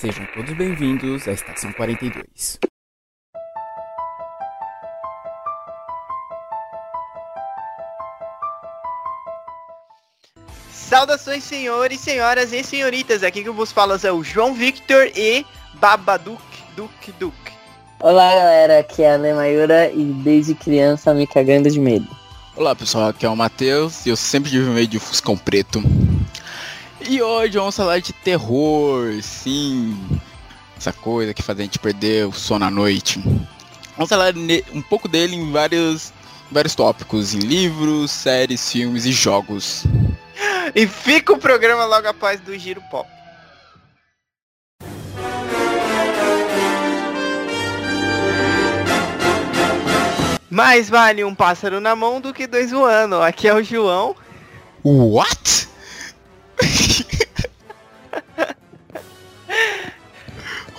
Sejam todos bem-vindos à Estação 42. Saudações, senhores, senhoras e senhoritas. Aqui que vos fala é o João Victor e Babaduc Duc Duc. Olá, galera. Aqui é a Lemayura e desde criança me cagando de medo. Olá, pessoal. Aqui é o Matheus e eu sempre tive medo de Fuscão Preto. E hoje vamos falar de terror, sim. Essa coisa que faz a gente perder o sono à noite. Vamos falar um pouco dele em vários, vários tópicos, em livros, séries, filmes e jogos. E fica o programa logo após do Giro Pop. Mais vale um pássaro na mão do que dois voando. Aqui é o João. What?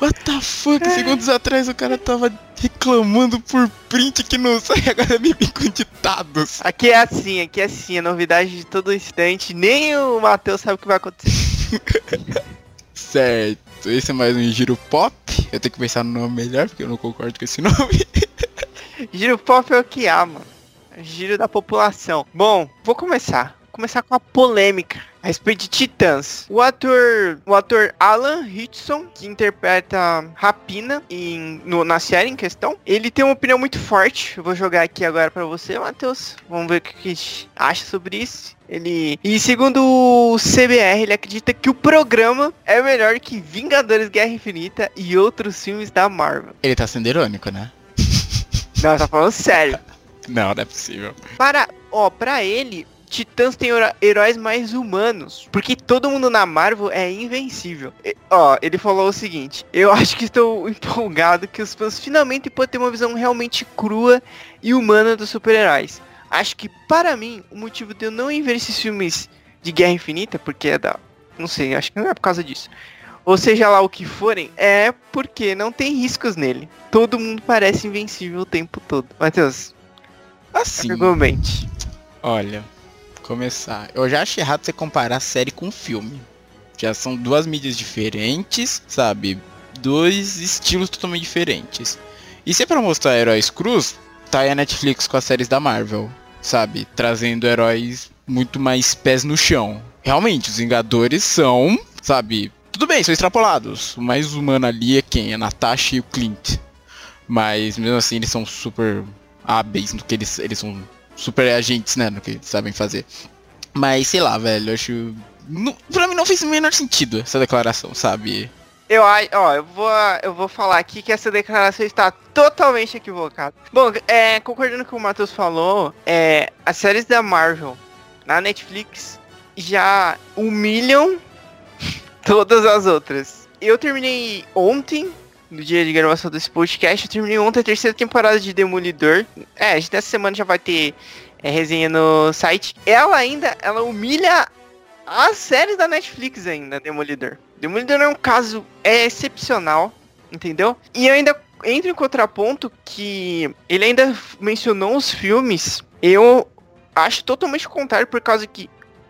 What the fuck? Segundos atrás o cara tava reclamando por print que não sai, agora me com ditados. Aqui é assim, aqui é assim, é novidade de todo instante. Nem o Matheus sabe o que vai acontecer. certo, esse é mais um giro pop. Eu tenho que pensar no nome melhor, porque eu não concordo com esse nome. giro pop é o que há, mano. Giro da população. Bom, vou começar começar com a polêmica a respeito de Titãs. O ator, o ator Alan Hitchson, que interpreta Rapina em, no, na série em questão, ele tem uma opinião muito forte. Eu vou jogar aqui agora para você, Matheus. Vamos ver o que, que acha sobre isso. Ele. E segundo o CBR, ele acredita que o programa é melhor que Vingadores Guerra Infinita e outros filmes da Marvel. Ele tá sendo irônico, né? Não, tá falando sério. Não, não é possível. Para, ó, para ele, Titãs têm heróis mais humanos, porque todo mundo na Marvel é invencível. E, ó, ele falou o seguinte: Eu acho que estou empolgado que os fãs finalmente podem ter uma visão realmente crua e humana dos super-heróis. Acho que para mim o motivo de eu não ir ver esses filmes de Guerra Infinita, porque é da, não sei, acho que não é por causa disso. Ou seja lá o que forem, é porque não tem riscos nele. Todo mundo parece invencível o tempo todo. Matheus, assim. Argumente. Olha, começar. Eu já acho errado você comparar série com filme. Já são duas mídias diferentes, sabe? Dois estilos totalmente diferentes. E se é pra mostrar heróis cruz, tá aí a Netflix com as séries da Marvel, sabe? Trazendo heróis muito mais pés no chão. Realmente, os Vingadores são, sabe? Tudo bem, são extrapolados. O mais humano ali é quem? A Natasha e o Clint. Mas mesmo assim, eles são super hábeis no que eles, eles são super agentes, né, no que sabem fazer. Mas sei lá, velho, acho. Não, pra mim não fez o menor sentido essa declaração, sabe? Eu, ó, eu vou, eu vou falar aqui que essa declaração está totalmente equivocada. Bom, é, concordando com o Matheus falou, é, as séries da Marvel na Netflix já humilham todas as outras. Eu terminei ontem no dia de gravação desse podcast. Eu terminei ontem a terceira temporada de Demolidor. É, a gente nessa semana já vai ter é, resenha no site. Ela ainda, ela humilha as séries da Netflix ainda, Demolidor. Demolidor é um caso é excepcional, entendeu? E ainda entro em contraponto que ele ainda mencionou os filmes. Eu acho totalmente contrário por causa que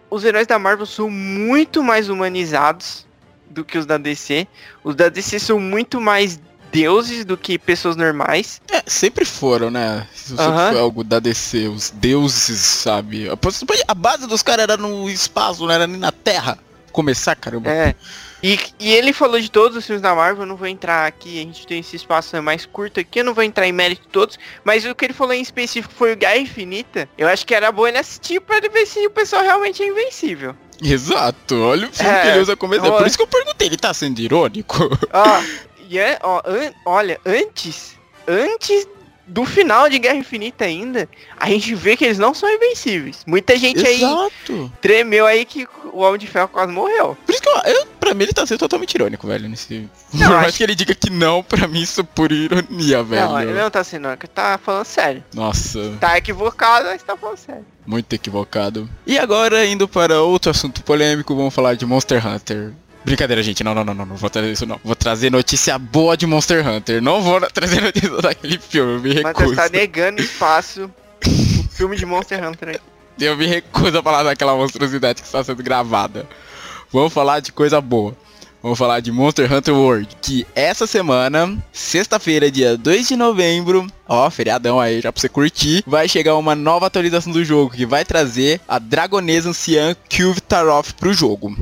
os heróis da Marvel são muito mais humanizados do que os da DC. Os da DC são muito mais deuses do que pessoas normais. É, sempre foram, né? Se você uhum. foi algo da DC, os deuses, sabe? A base dos caras era no espaço, não era nem na Terra. Começar, caramba. É. E, e ele falou de todos os filmes da Marvel, eu não vou entrar aqui, a gente tem esse espaço mais curto aqui, eu não vou entrar em mérito de todos, mas o que ele falou em específico foi o Guerra Infinita. Eu acho que era bom ele assistir pra ver se o pessoal realmente é invencível. Exato, olha o filme é, que ele usa como exemplo. Por isso que eu perguntei, ele tá sendo irônico? Ó, e é, ó, an, olha, antes, antes do final de Guerra Infinita ainda, a gente vê que eles não são invencíveis. Muita gente Exato. aí tremeu aí que o Homem de Ferro quase morreu. Por isso que eu, eu pra mim ele tá sendo totalmente irônico, velho, nesse... Não, Por mais acho... que ele diga que não, pra mim isso é por ironia, velho. Não, ele não tá sendo irônico, tá falando sério. Nossa. Tá equivocado, mas tá falando sério. Muito equivocado. E agora, indo para outro assunto polêmico, vamos falar de Monster Hunter. Brincadeira, gente. Não, não, não, não, não vou trazer isso não. Vou trazer notícia boa de Monster Hunter. Não vou trazer notícia daquele filme, eu me recuso. Mas você tá negando espaço o filme de Monster Hunter aí. Eu me recuso a falar daquela monstruosidade que está sendo gravada. Vamos falar de coisa boa. Vamos falar de Monster Hunter World, que essa semana, sexta-feira, dia 2 de novembro, ó, feriadão aí já pra você curtir, vai chegar uma nova atualização do jogo que vai trazer a Dragonesa Anciã Kyuv Taroth pro jogo.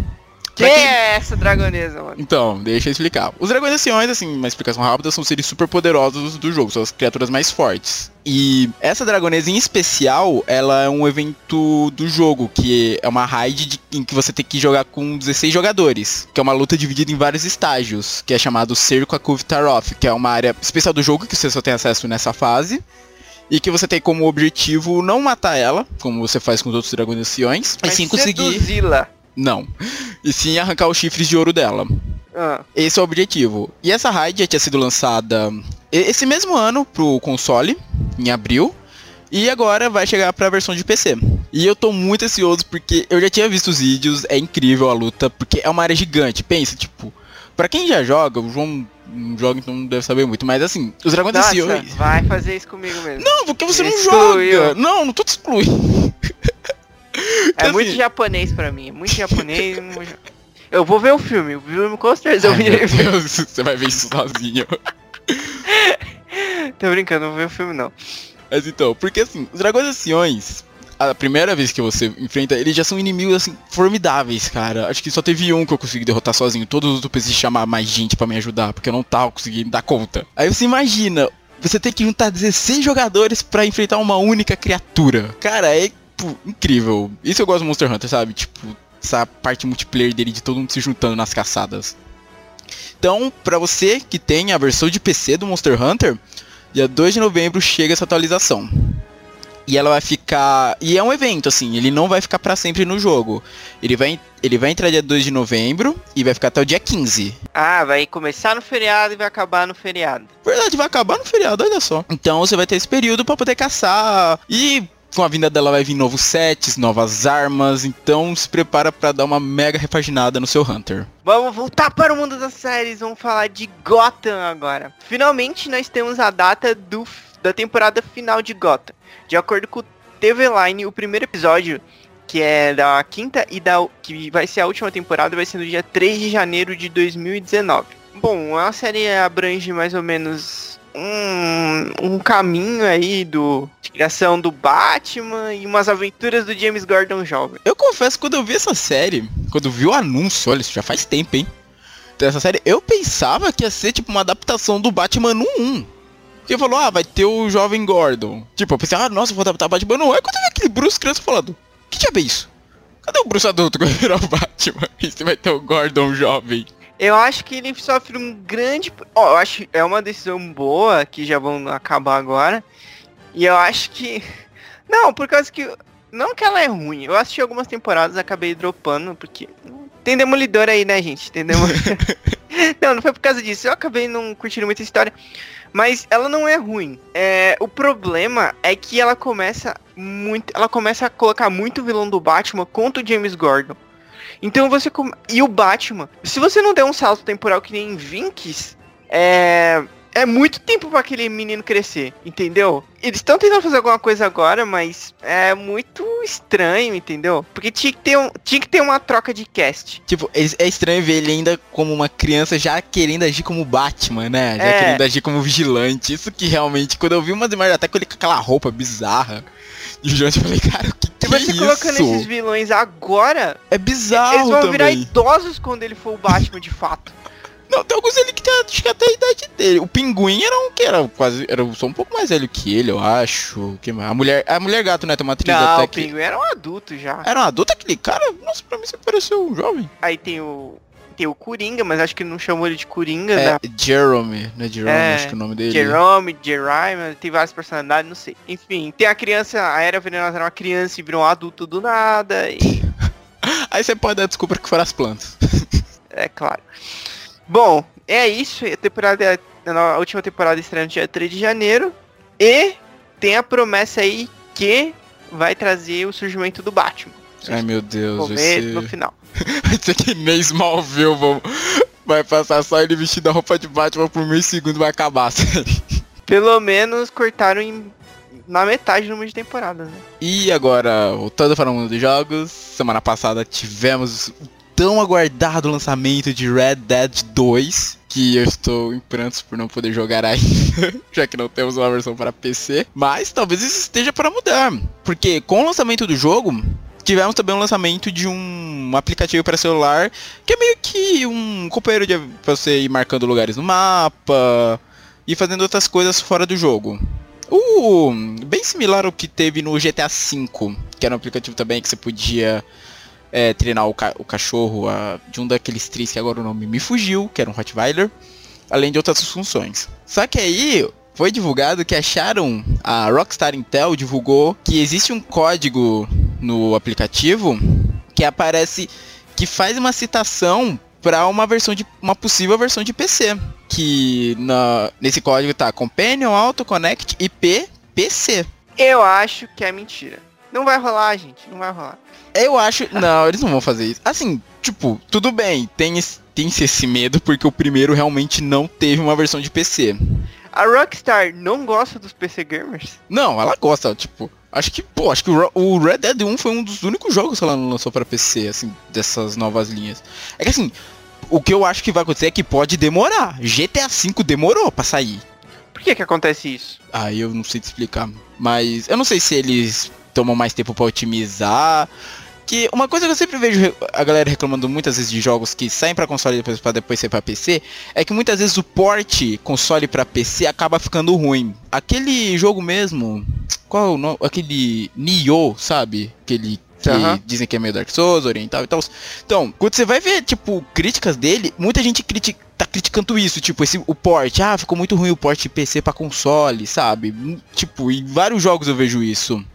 Quem é essa dragonesa, mano? Então, deixa eu explicar. Os dragões anciões, assim, uma explicação rápida, são seres super poderosos do jogo, são as criaturas mais fortes. E essa dragonesa em especial, ela é um evento do jogo, que é uma raid de- em que você tem que jogar com 16 jogadores, que é uma luta dividida em vários estágios, que é chamado Cerco a Kuv Taroth, que é uma área especial do jogo que você só tem acesso nessa fase. E que você tem como objetivo não matar ela, como você faz com os outros dragões anciões, e Mas sim conseguir. seduzi-la. Não. E sim arrancar os chifres de ouro dela. Ah, Esse é o objetivo. E essa raid já tinha sido lançada esse mesmo ano pro console, em abril. E agora vai chegar pra versão de PC. E eu tô muito ansioso porque eu já tinha visto os vídeos, é incrível a luta, porque é uma área gigante. Pensa, tipo, pra quem já joga, o João não joga, então não deve saber muito, mas assim, os dragões nossa, anciões. vai fazer isso comigo mesmo. Não, porque você não joga. Não, não tô te excluindo. É assim- muito japonês pra mim, é muito japonês. não- Eu vou ver o filme, o filme com certeza eu. Deus, você vai ver isso sozinho. Tô brincando, não vou ver o filme não. Mas então, porque assim, os dragões anciões, a primeira vez que você enfrenta, eles já são inimigos assim, formidáveis, cara. Acho que só teve um que eu consegui derrotar sozinho. Todos os outros eu precisei chamar mais gente pra me ajudar, porque eu não tava conseguindo dar conta. Aí você imagina, você tem que juntar 16 jogadores pra enfrentar uma única criatura. Cara, é pô, incrível. Isso eu gosto do Monster Hunter, sabe? Tipo, essa parte multiplayer dele de todo mundo se juntando nas caçadas. Então, pra você que tem a versão de PC do Monster Hunter, Dia 2 de novembro chega essa atualização. E ela vai ficar. E é um evento, assim, ele não vai ficar pra sempre no jogo. Ele vai, ele vai entrar dia 2 de novembro e vai ficar até o dia 15. Ah, vai começar no feriado e vai acabar no feriado. Verdade, vai acabar no feriado, olha só. Então você vai ter esse período pra poder caçar. E com a vinda dela vai vir novos sets, novas armas. Então se prepara pra dar uma mega repaginada no seu Hunter. Vamos voltar para o mundo das séries, vamos falar de Gotham agora. Finalmente nós temos a data do, da temporada final de Gotham. De acordo com o TV Line, o primeiro episódio, que é da quinta e da que vai ser a última temporada, vai ser no dia 3 de janeiro de 2019. Bom, a série abrange mais ou menos um, um caminho aí do de criação do Batman e umas aventuras do James Gordon jovem. Eu confesso, quando eu vi essa série, quando vi o anúncio, olha, isso já faz tempo, hein? Dessa série, eu pensava que ia ser tipo uma adaptação do Batman no 1. Porque falou, ah, vai ter o jovem Gordon. Tipo, eu pensei, ah, nossa, vou adaptar o Batman no 1. Aí quando eu vi aquele Bruce criança falando, que diabo é isso? Cadê o Bruce adulto que vai virar o Batman? E você vai ter o Gordon jovem. Eu acho que ele sofre um grande. Ó, eu acho que é uma decisão boa que já vão acabar agora. E eu acho que. Não, por causa que. Não que ela é ruim. Eu assisti algumas temporadas, acabei dropando, porque. Tem demolidor aí, né, gente? Tem demolidor. não, não foi por causa disso. Eu acabei não curtindo muita história. Mas ela não é ruim. É, o problema é que ela começa muito. Ela começa a colocar muito vilão do Batman contra o James Gordon. Então você. come- E o Batman, se você não der um salto temporal que nem em Vinks, é. É muito tempo pra aquele menino crescer, entendeu? Eles estão tentando fazer alguma coisa agora, mas é muito estranho, entendeu? Porque tinha que ter, um, tinha que ter uma troca de cast. Tipo, é é estranho ver ele ainda como uma criança já querendo agir como Batman, né? Já É. querendo agir como vigilante. Isso que realmente, quando eu vi umas imagens até com ele com aquela roupa bizarra vigilante, eu falei, cara, o que, que é você isso? colocando esses vilões agora, É bizarro eles vão virar também. idosos quando ele for o Batman de fato. Não, tem alguns ali que tem, acho que até a idade dele. O pinguim era um que era quase. Era só um pouco mais velho que ele, eu acho. Que? A mulher. A mulher gato, né? Tem uma atriz Não, até o que. Pinguim era um adulto já. Era um adulto aquele cara? Nossa, pra mim você pareceu um jovem. Aí tem o. Tem o Coringa, mas acho que não chamou ele de Coringa, É, né? Jerome, né? Jerome, É, acho que é o nome dele. Jerome, Jerime, tem várias personalidades, não sei. Enfim, tem a criança, a Era Venenosa era uma criança e virou um adulto do nada, e Aí você pode dar desculpa que foram as plantas. é claro. Bom, é isso, a temporada, a última temporada estreia no dia 3 de janeiro, e tem a promessa aí que vai trazer o surgimento do Batman. Ai meu Deus, vai ser... no final. vai ser que nem Smallville, vamos... Vai passar só ele vestido a roupa de Batman por meio segundo vai acabar. Pelo menos cortaram em, na metade do número de temporadas, né? E agora, voltando para o mundo dos jogos, semana passada tivemos o tão aguardado lançamento de Red Dead 2, que eu estou em prantos por não poder jogar ainda, já que não temos uma versão para PC, mas talvez isso esteja para mudar, porque com o lançamento do jogo, tivemos também o lançamento de um aplicativo para celular, que é meio que um companheiro de você ir marcando lugares no mapa e fazendo outras coisas fora do jogo. Uh, bem similar ao que teve no GTA V, que era um aplicativo também que você podia é, treinar o, ca o cachorro a, de um daqueles tris que agora o nome me fugiu, que era um Rottweiler, além de outras funções. Só que aí foi divulgado que acharam, a Rockstar Intel divulgou que existe um código no aplicativo que aparece, que faz uma citação para uma versão de uma possível versão de PC, que na, nesse código tá Companion Auto Connect IP PC. Eu acho que é mentira. Não vai rolar, gente, não vai rolar. Eu acho, não, eles não vão fazer isso. Assim, tipo, tudo bem, tem tem esse medo porque o primeiro realmente não teve uma versão de PC. A Rockstar não gosta dos PC gamers? Não, ela gosta, tipo, acho que, pô, acho que o Red Dead 1 foi um dos únicos jogos que ela não lançou para PC, assim, dessas novas linhas. É que assim, o que eu acho que vai acontecer é que pode demorar. GTA V demorou para sair. Por que que acontece isso? Ah, eu não sei te explicar, mas eu não sei se eles tomam mais tempo para otimizar que uma coisa que eu sempre vejo a galera reclamando muitas vezes de jogos que saem para console e depois para depois ser para PC, é que muitas vezes o port console para PC acaba ficando ruim. Aquele jogo mesmo, qual é o nome? Aquele Nioh, sabe? Aquele que uhum. dizem que é meio Dark Souls, oriental e tal. Então, quando você vai ver, tipo, críticas dele, muita gente critica, tá criticando isso, tipo, esse, o port, ah, ficou muito ruim o port PC para console, sabe? Tipo, em vários jogos eu vejo isso.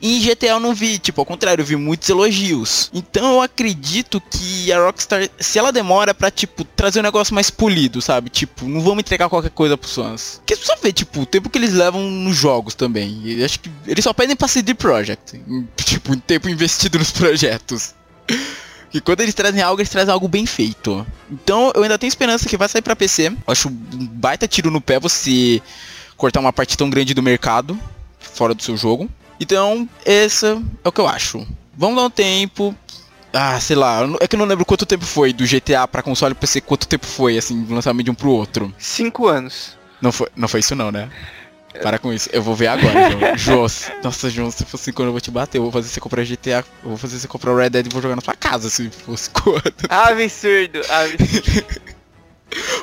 E em GTA eu não vi, tipo, ao contrário, eu vi muitos elogios. Então eu acredito que a Rockstar, se ela demora pra, tipo, trazer um negócio mais polido, sabe? Tipo, não vamos entregar qualquer coisa pros fãs. Porque só ver, tipo, o tempo que eles levam nos jogos também. E acho que eles só pedem pra CD Projekt. Tipo, tempo investido nos projetos. Que quando eles trazem algo, eles trazem algo bem feito. Então eu ainda tenho esperança que vai sair pra PC. Eu acho um baita tiro no pé você cortar uma parte tão grande do mercado fora do seu jogo. Então, esse é o que eu acho. Vamos dar um tempo. Ah, sei lá, é que eu não lembro quanto tempo foi do GTA pra console PC, quanto tempo foi, assim, do lançamento de um pro outro. Cinco anos. Não foi, não foi isso não, né? Para com isso. Eu vou ver agora, João. Nossa, João, se fosse quando eu vou te bater, eu vou fazer você comprar GTA, eu vou fazer você comprar o Red Dead e vou jogar na sua casa, se fosse quando. Absurdo, absurdo.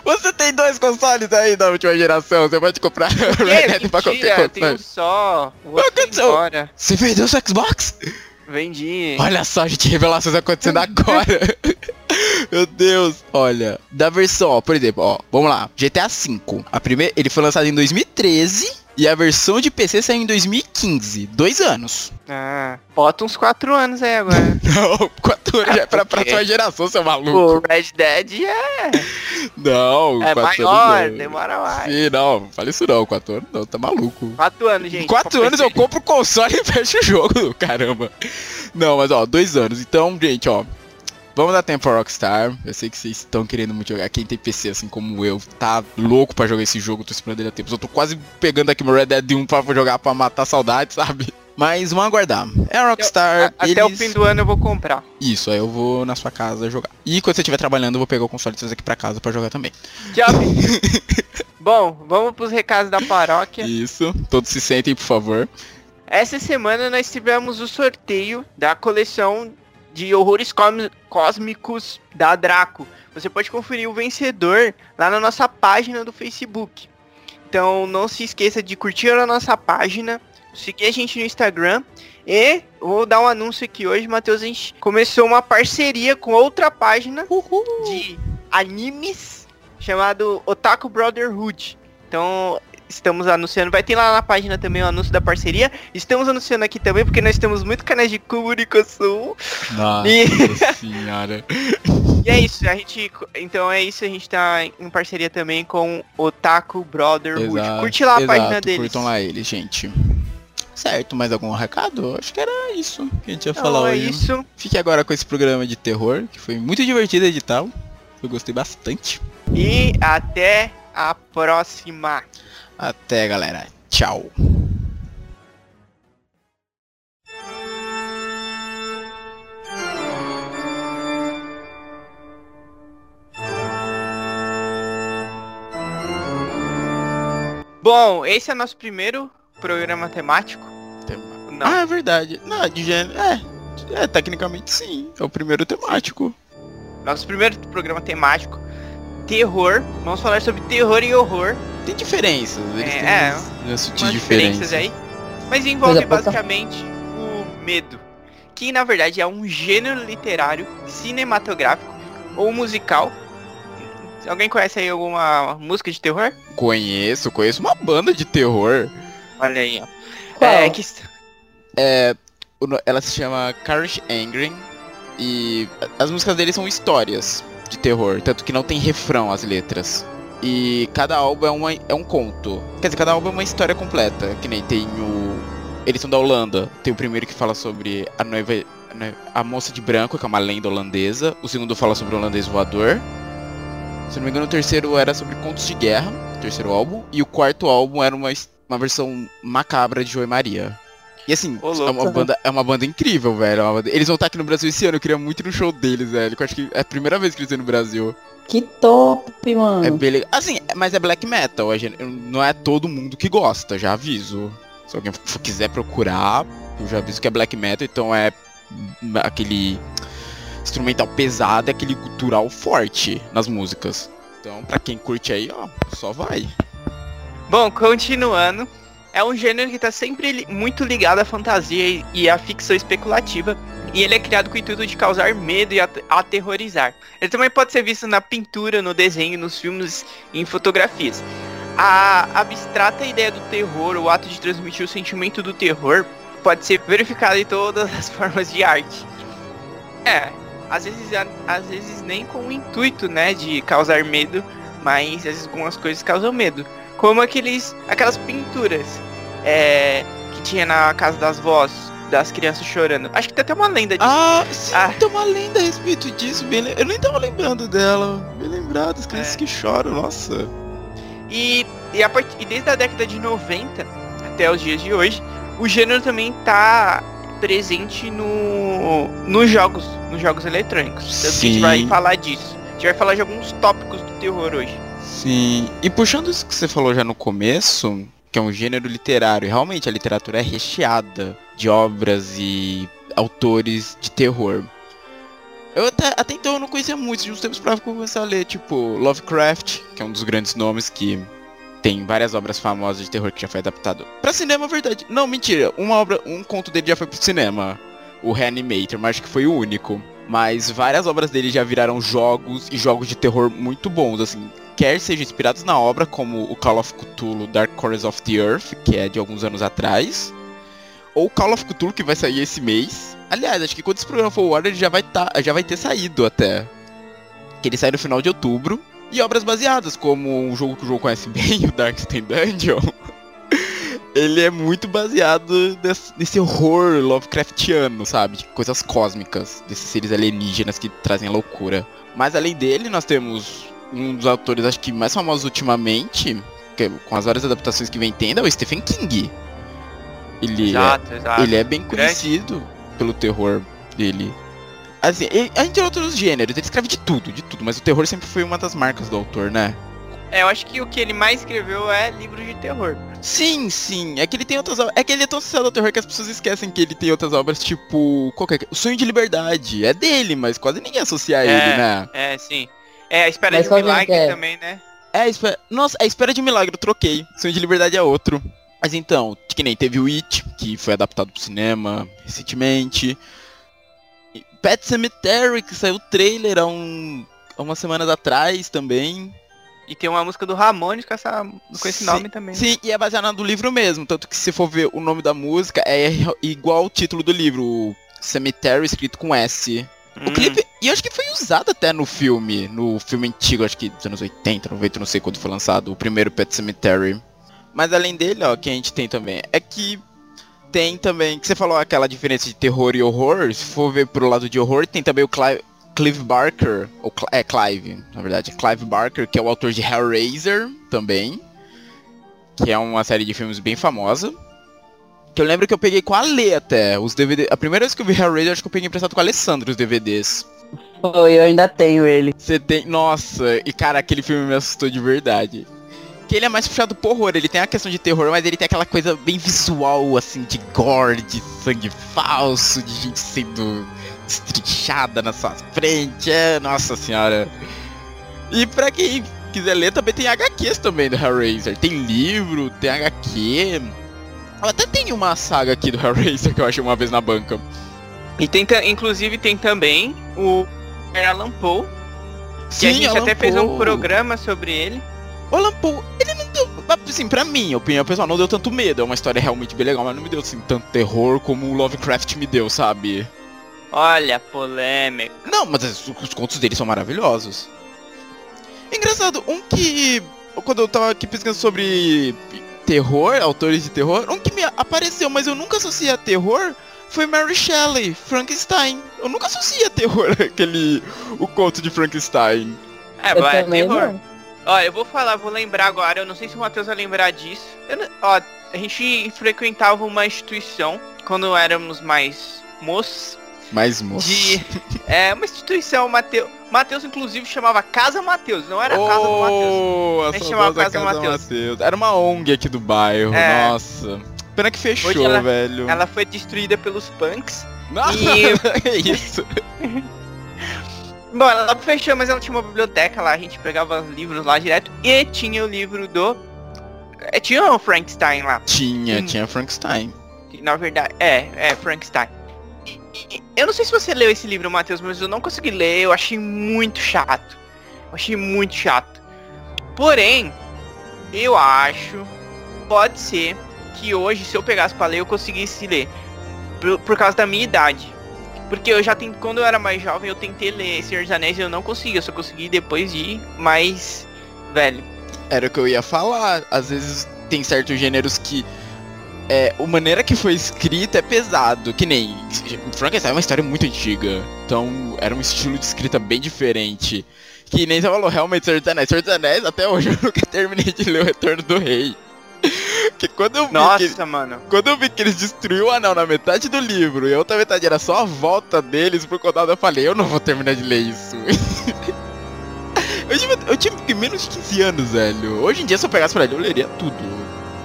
Você tem dois consoles aí da última geração, você pode comprar o Red Dead pra qualquer console. Tem um só, o outro Você vendeu seu Xbox? Vendi. Olha só, gente, revelações acontecendo agora. Meu Deus. Olha, da versão, ó, por exemplo, ó, vamos lá. GTA V. A primeira, ele foi lançado em 2013 e a versão de PC saiu em 2015. Dois anos. Ah, bota uns quatro anos aí agora. Não, quatro anos já é pra, sua geração, seu maluco. O Red Dead é. Não, é maior, anos, demora mais. Sim, não, fala isso não, quatro anos não, tá maluco. Quatro anos, gente. Quatro anos eu compro o console e fecho o jogo, caramba. Não, mas ó, dois anos. Então, gente, ó, Vamos dar tempo pra Rockstar. Eu sei que vocês estão querendo muito jogar. Quem tem PC, assim como eu, tá louco pra jogar esse jogo. Tô esperando ele a tempo. Eu tô quase pegando aqui meu Red Dead 1 pra jogar pra matar saudade, sabe? Mas vamos aguardar. É a Rockstar. Eu, até o fim do ano eu vou comprar. Isso, aí eu vou na sua casa jogar. E quando você estiver trabalhando, eu vou pegar o console e trazer aqui pra casa pra jogar também. Tchau. Bom, vamos pros recados da paróquia. Isso, todos se sentem, por favor. Essa semana nós tivemos o sorteio da coleção de horrores cósmicos da Draco. Você pode conferir o vencedor lá na nossa página do Facebook. Então não se esqueça de curtir a nossa página, seguir a gente no Instagram e vou dar um anúncio aqui hoje, Matheus, a gente começou uma parceria com outra página Uhul. de animes chamado Otaku Brotherhood. Então estamos anunciando. Vai ter lá na página também o anúncio da parceria. Estamos anunciando aqui também, porque nós temos muito canais de comunicação. Nossa e... senhora. e é isso, a gente. Então é isso, a gente tá em parceria também com o Taco Brotherhood. Exato, Curte lá a exato, página deles. Curtam lá eles, gente. Certo, mais algum recado? Acho que era isso que a gente ia Não, falar é hoje. isso. Fique agora com esse programa de terror, que foi muito divertido editar. Eu gostei bastante. E até a próxima. Até, galera. Tchau. Bom, esse é nosso primeiro programa temático. Não. Ah, é verdade. Não, de gênero. É. é, tecnicamente sim. É o primeiro temático. Nosso primeiro programa temático. Terror. Vamos falar sobre terror e horror. Tem diferenças. Eles É, têm é, umas- umas diferenças diferenças. aí. Mas envolve Coisa pouca. basicamente o medo. Que na verdade é um gênero literário, cinematográfico ou musical. Alguém conhece aí alguma música de terror? Conheço, conheço uma banda de terror. Olha aí, ó. Qual? É, que... No- Ela se chama Courage Angry. E as músicas dele são histórias de terror. Tanto que não tem refrão as letras. E cada álbum é, uma, é um conto. Quer dizer, cada álbum é uma história completa. Que nem tem o. Eles são da Holanda. Tem o primeiro que fala sobre a noiva. a moça de branco, que é uma lenda holandesa. O segundo fala sobre o holandês voador. Se não me engano, o terceiro era sobre contos de guerra. O terceiro álbum. E o quarto álbum era uma, uma versão macabra de Joe Maria. E assim, Ô, é uma, banda, é uma banda incrível, velho. é uma banda- Eles vão estar aqui no Brasil esse ano. Eu queria muito ir no show deles, velho. que Eu acho que é a primeira vez que eles vêm no Brasil. Que top, mano. É bem legal. Assim, é- mas é black metal. Não é todo mundo que gosta, já aviso. Se alguém quiser procurar, eu já aviso que é black metal, então é hum, aquele instrumental pesado, é aquele cultural forte nas músicas. Então, pra quem curte aí, ó, só vai. Bom, continuando. É um gênero que tá sempre muito ligado à fantasia e- à ficção especulativa. E ele é criado com o intuito de causar medo e at- aterrorizar. Ele também pode ser visto na pintura, no desenho, nos filmes e em fotografias. A abstrata ideia do terror, o ato de transmitir o sentimento do terror, pode ser verificado em todas as formas de arte. É, às vezes, às vezes nem com o intuito, né, de causar medo, mas às vezes algumas coisas causam medo. Como aqueles, aquelas pinturas é, que tinha na casa das vós, das crianças chorando. Acho que tem até uma lenda disso. Ah, sim, Ah. tem uma lenda a respeito disso. Bem, eu nem tava lembrando dela. Bem lembrado, as crianças É. que choram, nossa. E, e, a part... e desde a década de 90 até os dias de hoje, o gênero também tá presente no nos jogos, nos jogos eletrônicos. Tanto que a gente Sim. vai falar disso. A gente vai falar de alguns tópicos do terror hoje. Sim. E puxando isso que você falou já no começo, que é um gênero literário, realmente a literatura é recheada de obras e autores de terror. Eu até, até então eu não conhecia muito, de uns tempos pra comecei a ler, tipo, Lovecraft, que é um dos grandes nomes que tem várias obras famosas de terror que já foi adaptado pra cinema, é verdade. Não, mentira, uma obra, um conto dele já foi pro cinema, o Reanimator, mas acho que foi o único. Mas várias obras dele já viraram jogos e jogos de terror muito bons, assim, quer sejam inspirados na obra, como o Call of Cthulhu Dark Corners of the Earth, que é de alguns anos atrás, ou Call of Cthulhu, que vai sair esse mês. Aliás, acho que quando esse programa for ao ele já vai, tá, já vai ter saído até. Que ele sai no final de outubro. E obras baseadas, como um jogo que o jogo conhece bem, o Darkstone Dungeon. Ele é muito baseado nesse, nesse horror Lovecraftiano, sabe? De coisas cósmicas, desses seres alienígenas que trazem loucura. Mas além dele, nós temos um dos autores, acho que mais famosos ultimamente, que, com as várias adaptações que vem tendo, é o Stephen King. Ele é, Exato, exato. ele é bem conhecido pelo terror dele. Assim, ele, a gente outros gêneros, ele escreve de tudo, de tudo, mas o terror sempre foi uma das marcas do autor, né? É, eu acho que o que ele mais escreveu é livros de terror. Sim, sim. É que ele tem outras obras. É que ele é tão associado ao terror que as pessoas esquecem que ele tem outras obras, tipo. Qual que é? O Sonho de Liberdade. É dele, mas quase ninguém associa a É. ele, né? É, sim. É, a espera Mas de um milagre é? também, né? É, a espera... Nossa, a espera de milagre, eu troquei. Sonho de Liberdade é outro. Mas então, que nem teve o It, que foi adaptado pro cinema recentemente. Pet Cemetery, que saiu o trailer há, um... há umas semanas atrás também. E tem uma música do Ramones com, essa, com esse Sim, nome também. né? Sim, e é baseado no livro mesmo. Tanto que se for ver o nome da música, é igual o título do livro. o Cemetery escrito com S. O Hum, clipe, e acho que foi usado até no filme, no filme antigo, acho que dos anos 80, 90, não sei quando foi lançado, o primeiro Pet Cemetery. Mas além dele, ó, que a gente tem também, é que tem também, que você falou aquela diferença de terror e horror, se for ver pro lado de horror, tem também o Clive, Clive Barker, ou é Clive, na verdade, Clive Barker, que é o autor de Hellraiser também, que é uma série de filmes bem famosa. Que eu lembro que eu peguei com a Lê até, os DVD. A primeira vez que eu vi Hellraiser, acho que eu peguei emprestado com a Alessandro os DVDs. Foi, eu ainda tenho ele. Você tem. Nossa, e cara, aquele filme me assustou de verdade. que ele é mais puxado pro horror. Ele tem a questão de terror, mas ele tem aquela coisa bem visual, assim, de gore, de sangue falso, de gente sendo estrichada na sua frente. É, nossa senhora. E pra quem quiser ler, também tem HQs também do Hellraiser. Tem livro, tem HQ. Até tem uma saga aqui do Hellraiser que eu achei uma vez na banca. E tem, inclusive, tem também o Alan Poe, que a gente Alan até fez um programa sobre ele. O Alan Poe, ele não deu. Assim, pra mim, opinião pessoal, não deu tanto medo. É uma história realmente bem legal, mas não me deu assim tanto terror como o Lovecraft me deu, sabe? Olha, polêmica. Não, mas os, os contos dele são maravilhosos. Engraçado, um que. Quando eu tava aqui pesquisando sobre terror, autores de terror, um que me apareceu, mas eu nunca associei a terror, foi Mary Shelley, Frankenstein. Eu nunca associei a terror aquele. o conto de Frankenstein. É, Eu vai, também terror. não. Ó, eu vou falar, vou lembrar agora, eu não sei se o Matheus vai lembrar disso. Não- ó, a gente frequentava uma instituição quando éramos mais moços. Mas, moço. De. É, uma instituição, Mateus. Matheus, inclusive, chamava Casa Matheus, não era a Casa do Matheus. Oh, a A gente chamava saudosa Casa Mateus. Mateus. Era uma ONG aqui do bairro, É. nossa. Pena que fechou, ela- velho. Ela foi destruída pelos punks. Nossa, E- é isso. Bom, ela fechou, mas ela tinha uma biblioteca lá, a gente pegava livros lá direto. E tinha o livro do. É, tinha o Frankenstein lá. Tinha, tinha Frankenstein. Na verdade, é, é Frankenstein. Eu não sei se você leu esse livro, Matheus, mas eu não consegui ler, eu achei muito chato. Eu achei muito chato. Porém, eu acho, pode ser, que hoje, se eu pegasse pra ler, eu conseguisse ler. Por, por causa da minha idade. Porque eu já tentei, quando eu era mais jovem, eu tentei ler Senhor dos Anéis e eu não consegui, eu só consegui depois de mais velho. Era o que eu ia falar. Às vezes tem certos gêneros que. É, a maneira que foi escrita é pesado. Que nem. Frankenstein é uma história muito antiga. Então era um estilo de escrita bem diferente. Que nem você falou, realmente, Senhor dos Anéis. Senhor dos Anéis, até hoje eu nunca terminei de ler o Retorno do Rei. Que quando eu vi que, Nossa, mano. quando eu vi que eles destruíram o anel na metade do livro e a outra metade era só a volta deles pro condado, eu falei, eu não vou terminar de ler isso. eu, tive, eu tive menos de 15 anos, velho. Hoje em dia, se eu pegasse pra ler, eu leria tudo.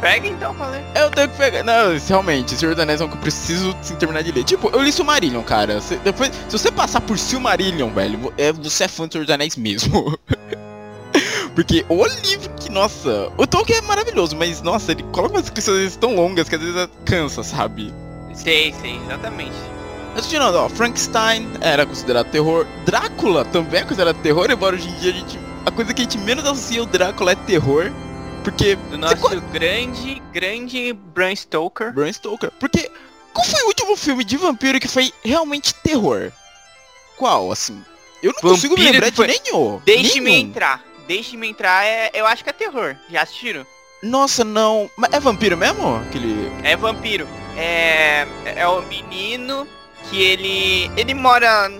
Pega então pra ler. Eu tenho que pegar. Não, realmente, Senhor dos Anéis é um que eu preciso terminar de ler. Tipo, eu li Silmarillion, cara. Cê- depois, se você passar por Silmarillion, velho, é, você é fã do Senhor dos Anéis mesmo. Porque o livro que, nossa, o Tolkien é maravilhoso, mas nossa, ele coloca umas descrições tão longas que às vezes cansa, sabe? Sei, sei, exatamente. Mas continuando, ó, Frankenstein era considerado terror, Drácula também é considerado terror, embora hoje em dia a gente. A coisa que a gente menos associa o Drácula é terror. Porque. Do nosso grande, grande Bram Stoker. Bram Stoker. Porque. Qual foi o último filme de vampiro que foi realmente terror? Qual, assim? Eu não consigo me Vampiro lembrar foi- de nenhum. Deixe-me entrar. Deixe-me entrar, é, eu acho que é terror. Já assistiram? Nossa, não. Mas é vampiro mesmo? Aquele. É vampiro. É. É o menino que ele. Ele mora.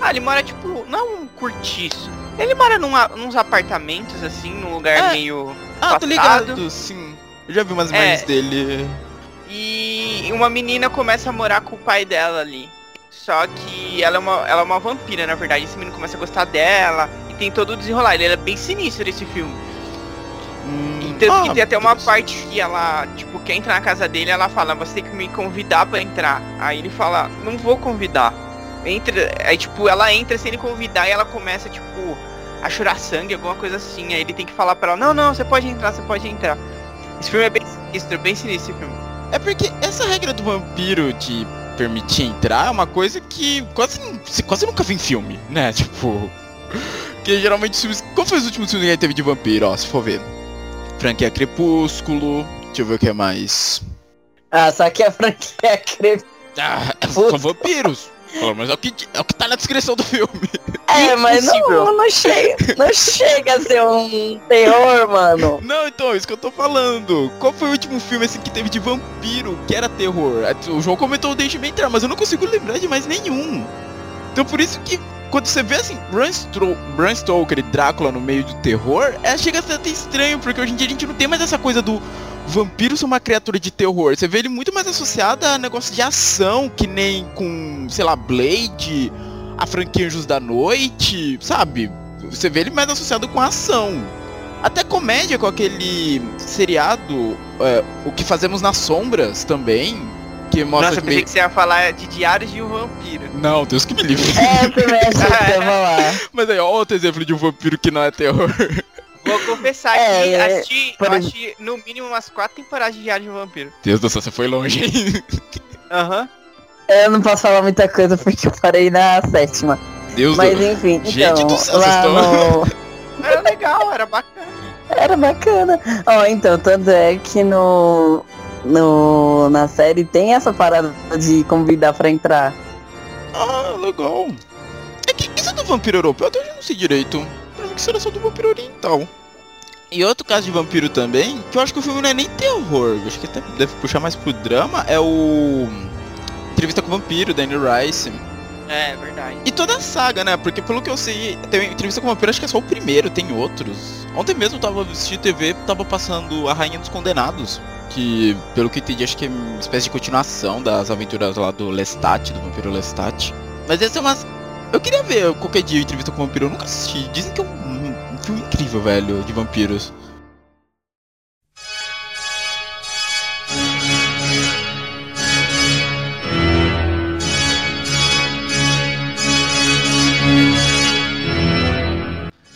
Ah, ele mora tipo. Não um cortiço. Ele mora num, a- nos apartamentos, assim, num lugar É. meio. Ah, tô ligado, sim. Eu já vi umas É. imagens dele. E uma menina começa a morar com o pai dela ali. Só que ela é uma, ela é uma vampira, na verdade. Esse menino começa a gostar dela. E tem todo o desenrolar. Ele é bem sinistro esse filme. Hum, E tanto ah, que tem até uma parte que ela, tipo, quer entrar na casa dele, ela fala, você tem que me convidar pra entrar. Aí ele fala, não vou convidar. Entra. Aí tipo, ela entra sem ele convidar e ela começa, tipo, a chorar sangue, alguma coisa assim. Aí ele tem que falar pra ela, não, não, você pode entrar, você pode entrar. Esse filme é bem sinistro, bem sinistro esse filme. É porque essa regra do vampiro de permitir entrar é uma coisa que quase, você quase nunca vê em filme, né? Tipo. Que geralmente os filmes. Qual foi os últimos filmes que a gente teve de vampiro, ó, se for ver? Franquia Crepúsculo. Deixa eu ver o que é mais. Ah, só que a franquia crep... Ah, Putz. são vampiros. Pelo menos é o, que, é o que tá na descrição do filme. É, mas não, não chega. Não chega a ser um terror, mano. Não, então, é isso que eu tô falando. Qual foi o último filme assim que teve de vampiro que era terror? O João comentou o Deixe-me entrar, mas eu não consigo lembrar de mais nenhum. Então por isso que quando você vê assim, Bram, Stro Bram Stoker e Drácula no meio do terror, é, chega a ser até estranho, porque hoje em dia a gente não tem mais essa coisa do vampiro ser uma criatura de terror. Você vê ele muito mais associado a negócio de ação, que nem com, sei lá, Blade, a franquia Anjos da Noite, sabe? Você vê ele mais associado com ação. Até comédia com aquele seriado, é, O que Fazemos nas Sombras também. Que mostra Nossa, eu que pensei meio... que você ia falar de Diários de um Vampiro. Não, Deus que me livre. É, também achei que ia falar. Mas aí, ó, outro exemplo de um vampiro que não é terror. Vou confessar É, que é, assisti, por eu ex- assisti no mínimo umas quatro temporadas de Diário de um Vampiro. Deus do céu, você foi longe, hein? Aham. Eu não posso falar muita coisa porque eu parei na sétima. Deus Mas do enfim, Gente então, do céu, lá no... Era legal, era bacana. Era bacana. Ó, então, tanto é que no, no, na série tem essa parada de convidar pra entrar. Ah, legal. É que isso é do vampiro europeu, até hoje eu não sei direito. Que era só do vampiro oriental. E outro caso de vampiro também, que eu acho que o filme não é nem terror, eu acho que até deve puxar mais pro drama, é o. Entrevista com o Vampiro, Danny Rice. É, verdade. E toda a saga, né? Porque pelo que eu sei, tem entrevista com o Vampiro, acho que é só o primeiro, tem outros. Ontem mesmo eu tava assistindo TV, tava passando A Rainha dos Condenados. Que, pelo que eu entendi, acho que é uma espécie de continuação das aventuras lá do Lestat, do Vampiro Lestat. Mas essa é uma. Eu queria ver qualquer dia entrevista com o Vampiro, eu nunca assisti. Dizem que é um, um filme incrível, velho, de vampiros.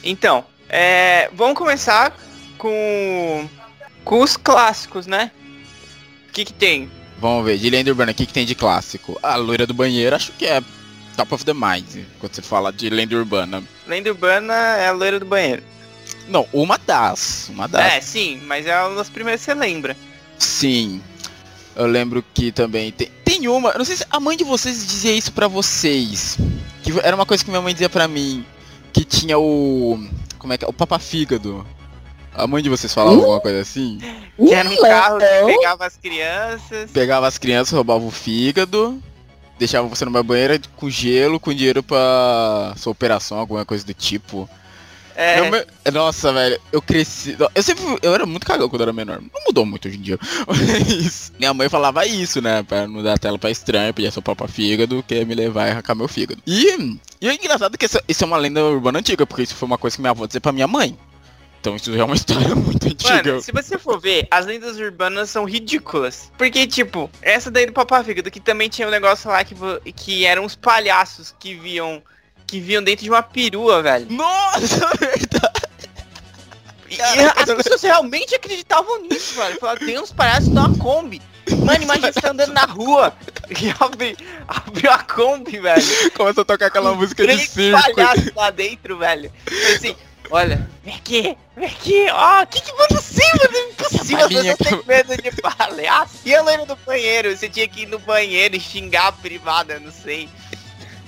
Então, é, vamos começar com, com os clássicos, né? O que que tem? Vamos ver, de lenda urbana, o que, que tem de clássico? A loira do banheiro, acho que é top of the mind, quando você fala de lenda urbana. Lenda Urbana é a loira do banheiro. Não, uma das. Uma das. É, sim, mas é uma das primeiras que você lembra. Sim. Eu lembro que também tem, tem uma, não sei se a mãe de vocês dizia isso pra vocês. Que era uma coisa que minha mãe dizia pra mim, que tinha o como é que é? O papa fígado. A mãe de vocês falava Hum? alguma coisa assim? Que era um carro que pegava as crianças. Pegava as crianças, roubava o fígado, deixava você numa banheira com gelo, com dinheiro pra sua operação, alguma coisa do tipo. É, Meu Nossa, velho, eu cresci. Eu sempre. Eu era muito cagão quando eu era menor. Não mudou muito hoje em dia. Mas minha mãe falava isso, né? Pra não dar tela pra estranho, pedir seu próprio fígado, que me levar e arrancar meu fígado. E, e é engraçado que essa- isso é uma lenda urbana antiga, porque isso foi uma coisa que minha avó dizia pra minha mãe. Então isso é uma história muito antiga. Mano, se você for ver, as lendas urbanas são ridículas. Porque, tipo, essa daí do Papa Fígado, que também tinha um negócio lá que, que eram uns palhaços que viam. Que viam dentro de uma perua, velho. Nossa, verdade. E, Caraca, as pessoas realmente acreditavam nisso, velho. Falaram, tem uns palhaços da Kombi. Mano, imagina você tá andando na rua e abre, abre a Kombi, velho. Começa a tocar aquela música de circo. palhaços lá dentro, velho. Assim, olha, vem aqui, vem aqui, ó, o que que manda assim, mano? É impossível, você não tem medo de palhaço. E a loira do banheiro, você tinha que ir no banheiro e xingar a privada, não sei.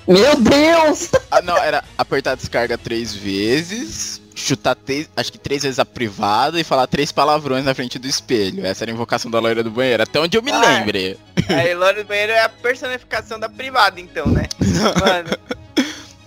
Meu Deus! Ah, não, era apertar a descarga três vezes, chutar três, acho que três vezes a privada e falar três palavrões na frente do espelho. Essa era a invocação da loira do banheiro, até onde eu me Ah. lembre. Aí loira do banheiro é a personificação da privada, então, né? Mano,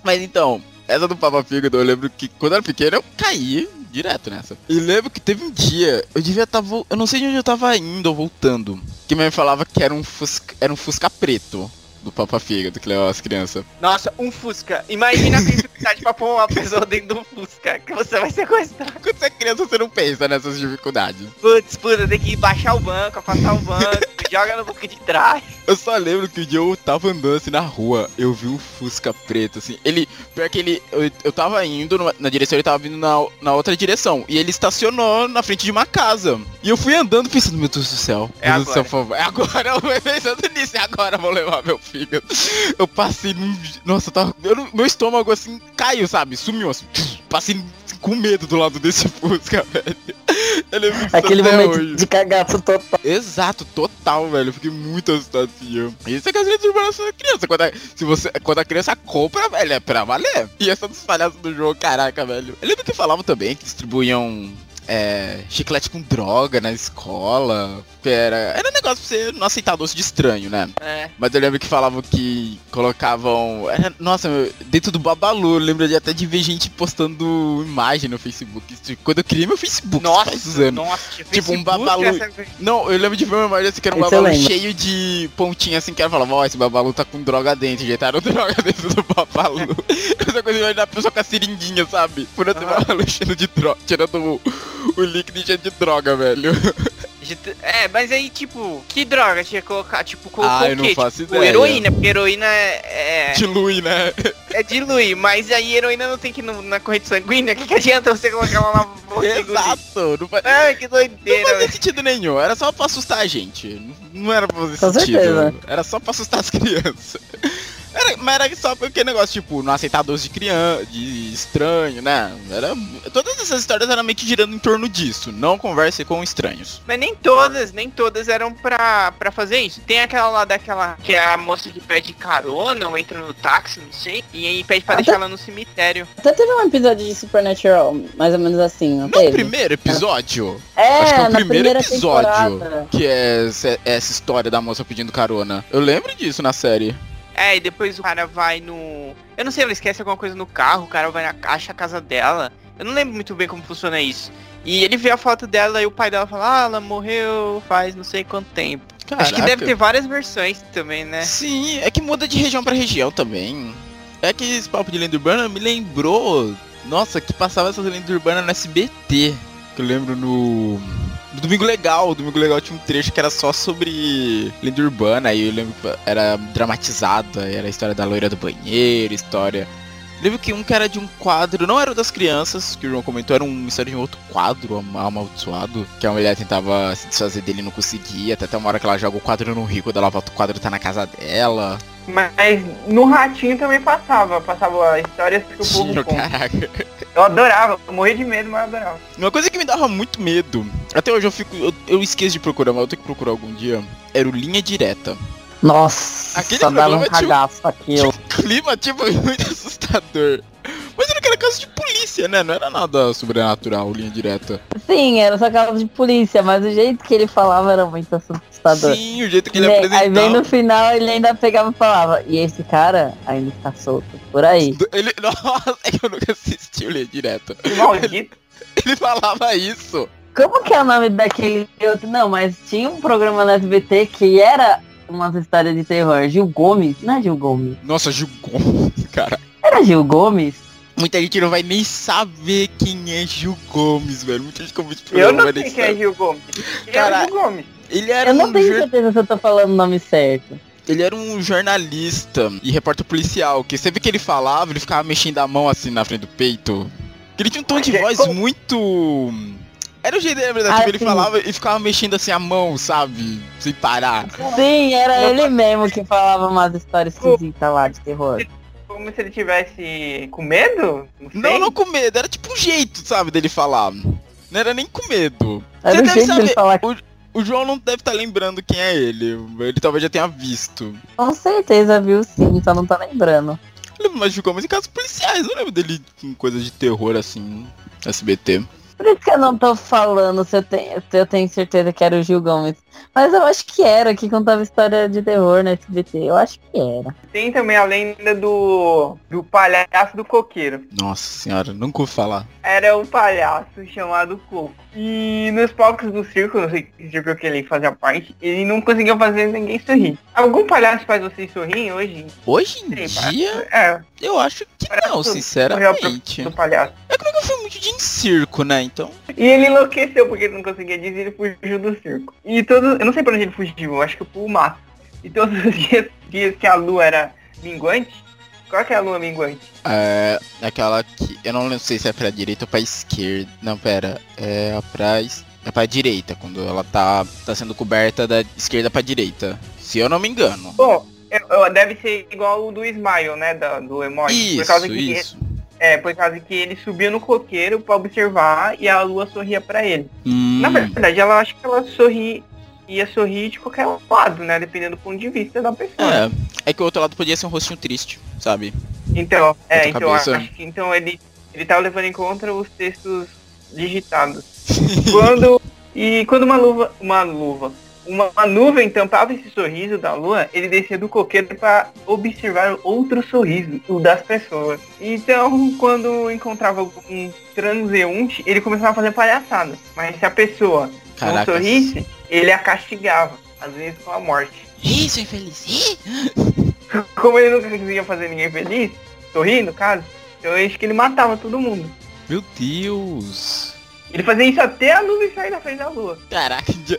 Mas então, essa do Papa Fígado, eu lembro que quando eu era pequeno eu caí direto nessa. E lembro que teve um dia, eu devia estar, vo... eu não sei de onde eu tava indo ou voltando, que minha mãe falava que era um Fusca, era um Fusca preto do Papa Fígado que levava as crianças. nossa, um Fusca. Imagina a dificuldade pra pôr uma pessoa dentro do Fusca, que você vai sequestrar. Quando você é criança, você não pensa nessas dificuldades. Putz, puta, tem que baixar o banco, afastar o banco, joga no banco de trás. Eu só lembro que o dia eu tava andando assim na rua, eu vi um Fusca preto, assim. Ele, pior que ele, eu, eu tava indo numa- na direção, ele tava vindo na, na outra direção. E ele estacionou na frente de uma casa. E eu fui andando pensando, meu Deus do céu. É meu Deus do céu, agora. por favor. É agora, eu fui pensando nisso, é agora vou levar meu fígado. Eu passei num. Nossa, eu tava. eu não- meu estômago assim caiu, sabe? Sumiu assim. Passei com medo do lado desse Fusca, velho. Lembro disso Aquele momento hoje. de cagaço total. Exato, total, velho. Eu fiquei muito assustado assim. Isso é letras urbanas são da criança. Quando a, se você, quando a criança compra, velho, é pra valer. E essa dos palhaços do jogo, caraca, velho. Eu lembro que falavam também que distribuíam é, chiclete com droga na escola. Era, era um negócio pra você não aceitar doce de estranho, né? É. Mas eu lembro que falavam que colocavam. era- nossa, meu, dentro do Babalu, eu lembro de até de ver gente postando imagem no Facebook. Quando eu criei meu Facebook, Nossa, faz anos. nossa, Tipo, um Facebook, Babalu. essa- Não, eu lembro de ver uma imagem assim que era um eu babalu cheio de pontinha assim que ela falava, ó, esse babalu tá com droga dentro, injetaram droga dentro do babalu. Essa coisa de a pessoa com a seringuinha, sabe? Por outro Aham. babalu cheio de droga, tirando o, o líquido cheio de droga, velho. É, mas aí, tipo, que droga tinha que colocar? Tipo, colocou Ah, eu o não quê? faço tipo, ideia. heroína, porque heroína é, é, Dilui, né? é dilui, mas aí heroína não tem que ir no- na corrente sanguínea, o que, que adianta você colocar ela na boca e engolir? Exato, não, faz, Ai, que não doideira, fazia velho. sentido nenhum, era só pra assustar a gente. Não não era pra fazer Com sentido. certeza. Era só pra assustar as crianças. Era, mas era só porque negócio, tipo, não aceitar doce de criança, de estranho, né? Era, todas essas histórias eram meio que girando em torno disso. Não converse com estranhos. Mas nem todas, nem todas eram pra, pra fazer isso. Tem aquela lá daquela que é a moça que pede carona ou entra no táxi, não sei, e aí pede pra Até- deixar ela no cemitério. Até teve um episódio de Supernatural, mais ou menos assim, não No teve? primeiro episódio, É, acho que é o na primeiro episódio. temporada. que é essa, essa história da moça pedindo carona. Eu lembro disso na série. É, e depois o cara vai no. Eu não sei, ela esquece alguma coisa no carro, o cara vai na caixa, a casa dela. Eu não lembro muito bem como funciona isso. E ele vê a foto dela e o pai dela fala, ah, ela morreu faz não sei quanto tempo. Acho que deve Caraca. ter várias versões também, né? Sim, é que muda de região pra região também. É que esse papo de lenda urbana me lembrou. Nossa, que passava essas lendas urbanas no SBT. Que eu lembro no. Domingo Legal. Domingo Legal tinha um trecho que era só sobre lenda urbana. E eu lembro que era dramatizada. Era a história da loira do banheiro, história. Lembro que um que era de um quadro, não era o das crianças, que o João comentou, era uma história de um outro quadro am- amaldiçoado, que a mulher tentava se desfazer dele e não conseguia, até, até uma hora que ela joga o quadro no rio, quando ela volta o quadro tá na casa dela. Mas no Ratinho também passava. Passava histórias que o povo Tinha, conta. caraca. Eu adorava, eu morria de medo, mas eu adorava. Uma coisa que me dava muito medo, até hoje eu fico, eu, eu esqueço de procurar, mas eu tenho que procurar algum dia, era o Linha Direta. Nossa, Aquele só dava um tinha- cagaço Tinha aquilo. um clima, tipo, muito assustador. Mas era caso de polícia, né? Não era nada sobrenatural, Linha Direta. Sim, era só caso de polícia, mas o jeito que ele falava era muito assustador. Sim, o jeito que ele Vem- apresentava. aí vem no final ele ainda pegava e falava, e esse cara ainda está solto por aí. Ele, nossa, é que eu nunca assisti o Linha Direta. Que maldito. Ele falava isso. Como que é o nome daquele outro? Não, mas tinha um programa no SBT que era umas histórias de terror. Gil Gomes? Não é Gil Gomes. Nossa, Gil Gomes, cara. Era Gil Gomes? Muita gente não vai nem saber quem é Gil Gomes, velho. Muita gente esse Eu não sei nem quem é. Gil Gomes. Quem é Cara, o Gil Gomes? Ele era Eu não um tenho jor- certeza se eu tô falando o nome certo. Ele era um jornalista e repórter policial, que sempre que ele falava, ele ficava mexendo a mão assim na frente do peito. Ele tinha um tom de é voz como- muito. Era o jeito dele, na verdade. Ah, tipo, ele sim. falava e ficava mexendo assim a mão, sabe? Sem parar. Sim, era ele mesmo que falava umas histórias esquisitas lá de terror. Como se ele tivesse com medo? Não, sei. Não, não com medo, era tipo um jeito, sabe, dele falar. Não era nem com medo. Era Você o deve saber. falar. O João não deve estar lembrando quem é ele. Ele talvez já tenha visto. Com certeza, viu sim, só não tá lembrando. Eu lembro mais em casos policiais. Eu não lembro dele com coisas de terror assim. SBT. Por isso que eu não tô falando se eu tenho, se eu tenho certeza que era o Gil Gomes. Mas eu acho que era, que contava história de terror na SBT. Eu acho que era. Tem também a lenda do, do palhaço do coqueiro. Nossa senhora, nunca ouvi falar. Era um palhaço chamado Coco. E nos palcos do circo, não sei que circo que ele fazia parte, ele não conseguia fazer ninguém sorrir. Algum palhaço faz vocês sorrirem hoje? Hoje em Sim, dia, É, eu acho que Parece não, sinceramente. do palhaço. É que eu nunca fui muito de em circo, né? Então. E ele enlouqueceu porque ele não conseguia dizer, ele fugiu do circo. E todos, eu não sei pra onde ele fugiu, eu acho que pro mato. E todos os dias, dias que a lua era minguante, qual que é a lua minguante? É. Aquela que. Eu não sei se é pra direita ou pra esquerda. Não, pera. É pra. es- É pra direita, quando ela tá, tá sendo coberta da esquerda pra direita. Se eu não me engano. Bom, eu- eu- deve ser igual o do Smile, né, da- do emoji. por causa Isso, que isso. É, por causa que ele subia no coqueiro pra observar e a lua sorria pra ele. Hum, Na verdade, ela acha que ela sorri, ia sorrir de qualquer lado, né? Dependendo do ponto de vista da pessoa. é. É que o outro lado podia ser um rostinho triste, sabe? Então, é, então acho que então ele, ele tava levando em conta os textos digitado. quando e quando uma luva, uma luva, uma, uma nuvem tampava esse sorriso da lua, ele descia do coqueiro para observar outro sorriso, o das pessoas. Então, quando encontrava um transeunte, ele começava a fazer palhaçada. Mas se a pessoa não Caraca. sorrisse, ele a castigava, às vezes com a morte. Isso, infeliz. Ih! Como ele nunca conseguia fazer ninguém feliz, sorrir no caso, então eu acho que ele matava todo mundo. Meu Deus. Ele fazia isso até a nuvem sair da frente da lua. Caraca, dia,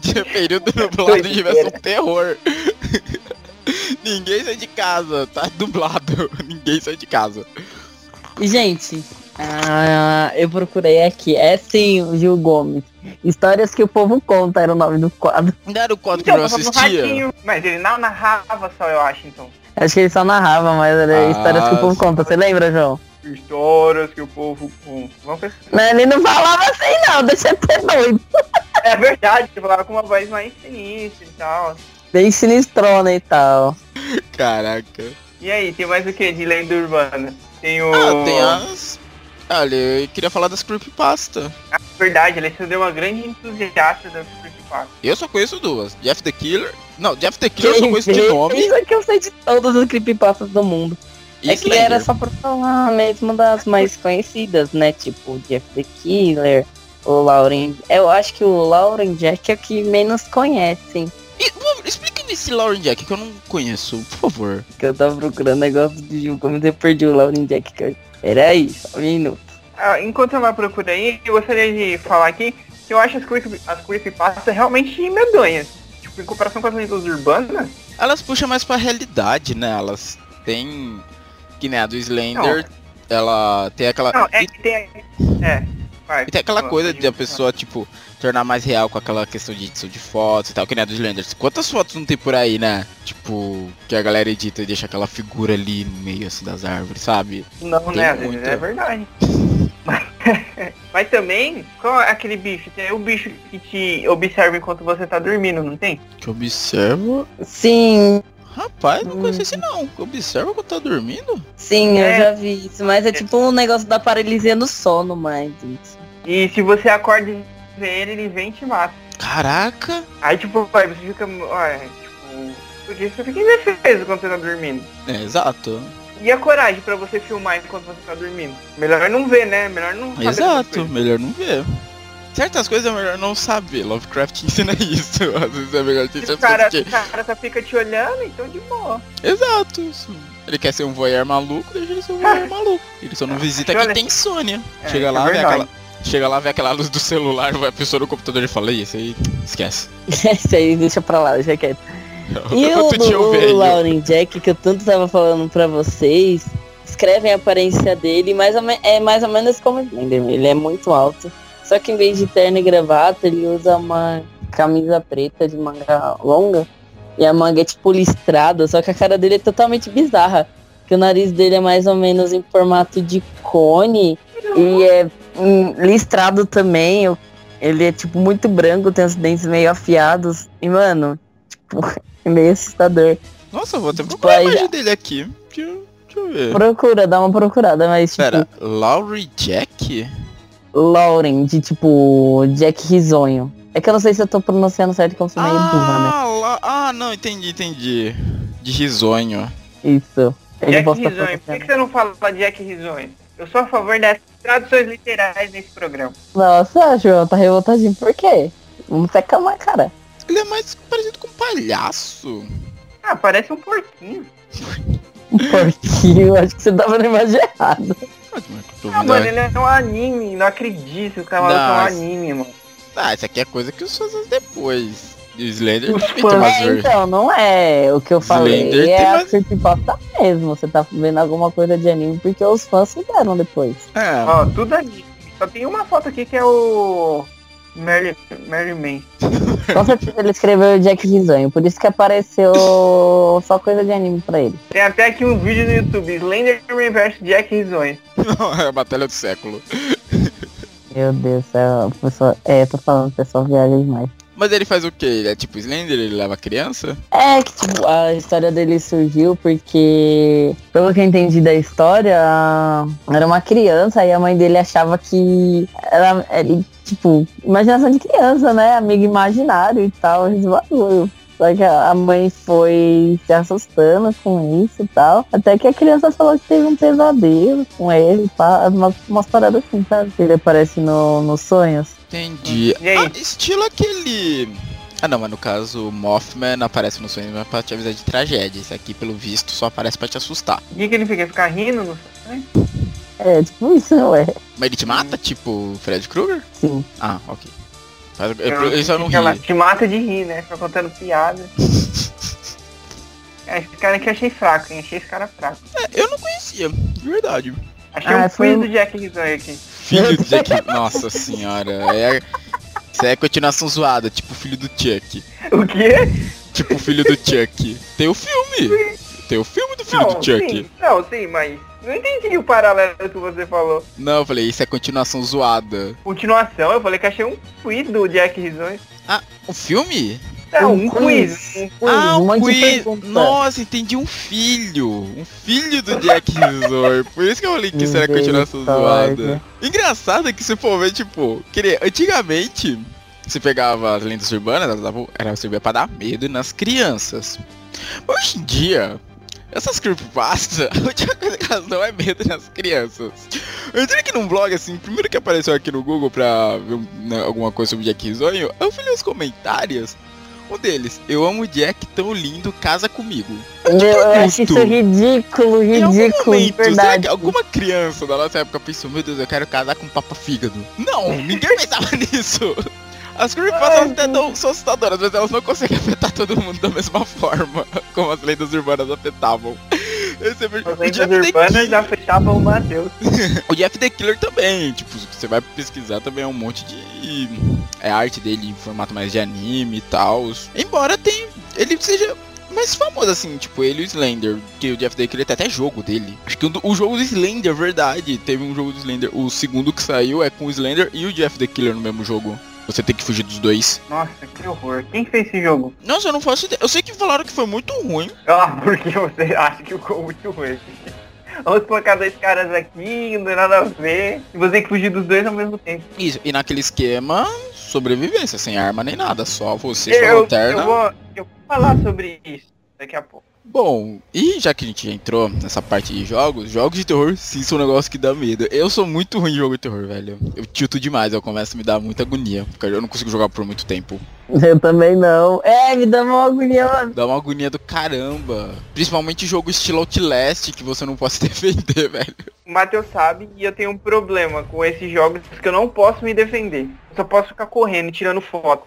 dia período nublado devia ser um terror. Ninguém sai de casa, tá dublado. Ninguém sai de casa. E, gente, ah, eu procurei aqui. É sim, o Gil Gomes. Histórias que o povo conta era o nome do quadro. Não era o quadro que Então, eu tava no assistia? ratinho, mas ele não narrava só, eu acho, então. Acho que ele só narrava, mas era Ah, histórias que o povo conta. Você lembra, João? Histórias que o povo conta. Vamos ver. Não, ele não falava assim, não. Deixa eu ter doido. É verdade, ele falava com uma voz mais sinistra e tal. Bem sinistrona e tal. Caraca. E aí, tem mais o que de lenda urbana? Tem o. Ah, tem as. Olha, eu queria falar das creepypasta. Ah, verdade, ele se deu uma grande entusiasta da creepypasta. Eu só conheço duas. Jeff the Killer. Não, Jeff the Killer eu só conheço de nome. Isso aqui eu sei de todas as creepypastas do mundo. É que era só pra falar mesmo das mais conhecidas, né? Tipo, Jeff the Killer, o Lauren. Eu acho que o Lauren Jack é o que menos conhecem. E, pô, explica esse Lauren Jack que eu não conheço, por favor. Que eu tava procurando negócio de Gil, como eu perdi o Lauren Jack. Que eu... Peraí, só um minuto. Ah, enquanto ela procura aí, eu gostaria de falar aqui que eu acho as, creep, as creepypastas realmente medonhas. Tipo, em comparação com as lendas urbanas, Elas puxam mais pra realidade, né? Elas têm. Que nem a do Slender. Ela tem aquela. não, é e, que tem. É, vai. e tem aquela coisa de a falar. pessoa, tipo, tornar mais real com aquela questão de edição de fotos e tal, que nem a do Slender. Quantas fotos não tem por aí, né? Tipo, que a galera edita e deixa aquela figura ali no meio assim das árvores, sabe? Não, Tem né? muita. É verdade. Mas- Mas também, qual é aquele bicho? Tem o bicho que te observa enquanto você tá dormindo, não tem? Que observa. Sim, Rapaz, não Hum. conheço esse não. Que observa quando tá dormindo? sim, eu É. já vi isso. Mas é tipo um negócio da paralisia no sono, mais isso. E se você acorda e vê ele, ele vem e te mata. Caraca! Aí tipo, aí você fica. Tipo. Porque você fica indefeso quando você tá dormindo. É, exato. E a coragem pra você filmar enquanto você tá dormindo? Melhor não ver, né? Melhor não Exato, melhor não ver. Certas coisas é melhor não saber. Lovecraft ensina isso. Às vezes é melhor ter o certas cara, coisas o cara só fica te olhando, então de boa. Exato. isso. Ele quer ser um voyeur maluco, deixa ele ser um voyeur maluco. Ele só não visita quem tem insônia. É, Chega é lá, vê verdade. aquela... Chega lá, vê aquela luz do celular, vai a pessoa no computador e fala, "Ih, isso aí, esquece. Isso aí, deixa pra lá, deixa quieto. E o, o vejo. Lauren Jack, que eu tanto tava falando pra vocês, escrevem a aparência dele, mais ou me- é mais ou menos como. Ele é muito alto. Só que em vez de terno e gravata, ele usa uma camisa preta de manga longa. E a manga é tipo listrada, só que a cara dele é totalmente bizarra. Que o nariz dele é mais ou menos em formato de cone. E é hum, listrado também. Ele é tipo muito branco, tem os dentes meio afiados. E, mano, tipo, é meio assustador. Nossa, vou até procurar a Vai. imagem dele aqui. Deixa, eu- deixa eu ver. Procura, dá uma procurada, mas tipo, Pera, Laurie Jack? Lauren, de tipo, Jack Risonho. É que eu não sei se eu tô pronunciando certo, que eu sou meio burra, né? Ah, lá- ah, não, entendi, entendi. De risonho. Isso. Ele Jack Risonho. Por que, que você não fala Jack Risonho? Eu sou a favor das traduções literais nesse programa. Nossa, João, tá revoltadinho. Por quê? Vamos se acalmar, cara. Ele é mais parecido com um palhaço. Ah, parece um porquinho. Um porquinho, acho que você tava na imagem errada. Mas, mano, tô Ah, mano, ele é um anime. Não acredito que o cavalo é um anime, mano. Ah, isso aqui é coisa que os fãs depois. E o Slender Os também fãs- tem umas É, então, não é. O que eu falei Slender é tem a mais- creepypasta mesmo. Você tá vendo alguma coisa de anime porque os fãs fizeram depois. É, Ó, tudo anime. Só tem uma foto aqui que é o... Merry, Merry Man. Com certeza ele escreveu Jack Risonho, por isso que apareceu só coisa de anime pra ele. Tem até aqui um vídeo no YouTube. Slenderman vs Jack Risonho. não, é a batalha do século. Meu Deus do céu, pessoa, é, tô falando, pessoal viaja demais. Mas ele faz o quê? Ele é tipo Slender? Ele leva criança? É que, tipo, a história dele surgiu porque, pelo que eu entendi da história, era uma criança e a mãe dele achava que ela, ele, tipo, imaginação de criança, né? Amigo imaginário e tal, esse bagulho. Só que a mãe foi se assustando com isso e tal. Até que a criança falou que teve um pesadelo com ele, pá, umas, umas paradas assim, sabe? Ele aparece no, nos sonhos. Entendi. E aí? Ah, estilo aquele. Ah não, mas no caso o Mothman aparece no sonho mas pra te avisar de tragédia. Esse aqui, pelo visto, só aparece pra te assustar. O que, que ele fica? Ficar rindo? No... É, tipo isso, não é? Mas ele te mata, tipo Fred Krueger? Sim. Ah, ok. Mas eu- Ele só não ri. Ela te mata de rir, né? Fica contando piada. É, esse cara aqui eu achei fraco, hein? Achei esse cara fraco. É, eu não conhecia, de verdade. Achei Ah, um foi um- do Jack Risonho aqui. Filho do Jack. Nossa senhora. É... Isso é continuação zoada, tipo filho do Chuck. O quê? Tipo o filho do Chuck. Tem o filme. Tem o filme do filho não, do Chuck. sim, não, sim, mas não entendi o paralelo que você falou. Não, eu falei, isso é continuação zoada. Continuação, eu falei que achei um quiz do Jack Risonho. O filme? Não, Um um quiz. quiz. Um quiz. ah, um um quiz. pergunta. Nossa, entendi um filho. Um filho do Jack Resort. Por isso que eu falei que isso era continuação zoada. Engraçado é que se for ver, tipo, queria, antigamente, você pegava as lendas urbanas, elas davam, era servia pra dar medo nas crianças. Hoje em dia, essas creepypastas, a única coisa que elas dão é medo nas crianças. Eu entrei aqui num blog, assim, primeiro que apareceu aqui no Google pra ver né, alguma coisa sobre Jack Risonho, eu fui ler os comentários. Um deles, eu amo o Jack tão lindo, casa comigo. Meu, eu acho isso ridículo, Em algum ridículo, momento, verdade. alguma criança da nossa época pensou, meu Deus, eu quero casar com um papa fígado? Não, ninguém pensava nisso. As creepypastas até não são assustadoras, mas elas não conseguem afetar todo mundo da mesma forma, como as lendas urbanas afetavam. Esse é As lendas urbanas já fechavam o Matheus. o Jeff the Killer também, tipo, você vai pesquisar também é um monte de é arte dele em formato mais de anime e tal. Embora tem, ele seja mais famoso assim, tipo, ele e o Slender, que o Jeff the Killer tem até jogo dele. Acho que o, o jogo do Slender, verdade, teve um jogo do Slender, o segundo que saiu é com o Slender e o Jeff the Killer no mesmo jogo. Você tem que fugir dos dois. Nossa, que horror. Quem fez esse jogo? Nossa, eu não faço ideia. Eu sei que falaram que foi muito ruim. Ah, porque você acha que ficou muito ruim. Vamos colocar dois caras aqui, não tem nada a ver. E você tem que fugir dos dois ao mesmo tempo. Isso, e naquele esquema, sobrevivência, sem arma nem nada, só você, sua Eu, lanterna. eu, vou, eu vou falar sobre isso daqui a pouco. Bom, e já que a gente entrou nessa parte de jogos, jogos de terror sim são um negócio que dá medo. Eu sou muito ruim em jogo de terror, velho. Eu tilto demais, eu começo a me dar muita agonia, porque eu não consigo jogar por muito tempo. Eu também não. É, me dá uma agonia, mano. Dá uma agonia do caramba. Principalmente jogo estilo Outlast, que você não pode se defender, velho. O Matheus sabe e eu tenho um problema com esses jogos que eu não posso me defender. Eu só posso ficar correndo e tirando foto.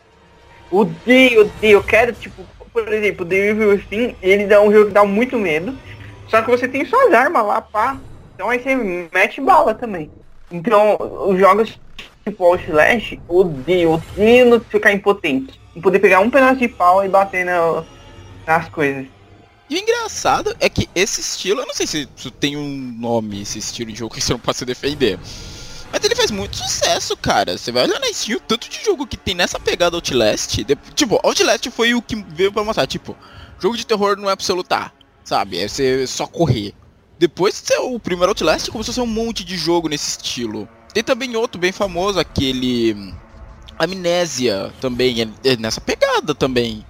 Odeio, odeio. Eu quero, tipo, por exemplo, The Evil Within, ele dá um jogo que dá muito medo. Só que você tem suas armas lá, pá. Então aí você mete bala também. Então, os jogos tipo Outlast, odeio, odeio ficar impotente. Não poder pegar um pedaço de pau e bater na- nas coisas. E o engraçado é que esse estilo, eu não sei se tem um nome, esse estilo de jogo que você não pode se defender. Mas ele faz muito sucesso, cara. Você vai olhar na Steam, o tanto de jogo que tem nessa pegada Outlast. de- tipo, Outlast foi o que veio pra mostrar, tipo, jogo de terror não é pra você lutar, sabe? É você só correr. Depois de o primeiro Outlast, começou a ser um monte de jogo nesse estilo. Tem também outro bem famoso, aquele... hum, Amnésia, também, é, é nessa pegada também.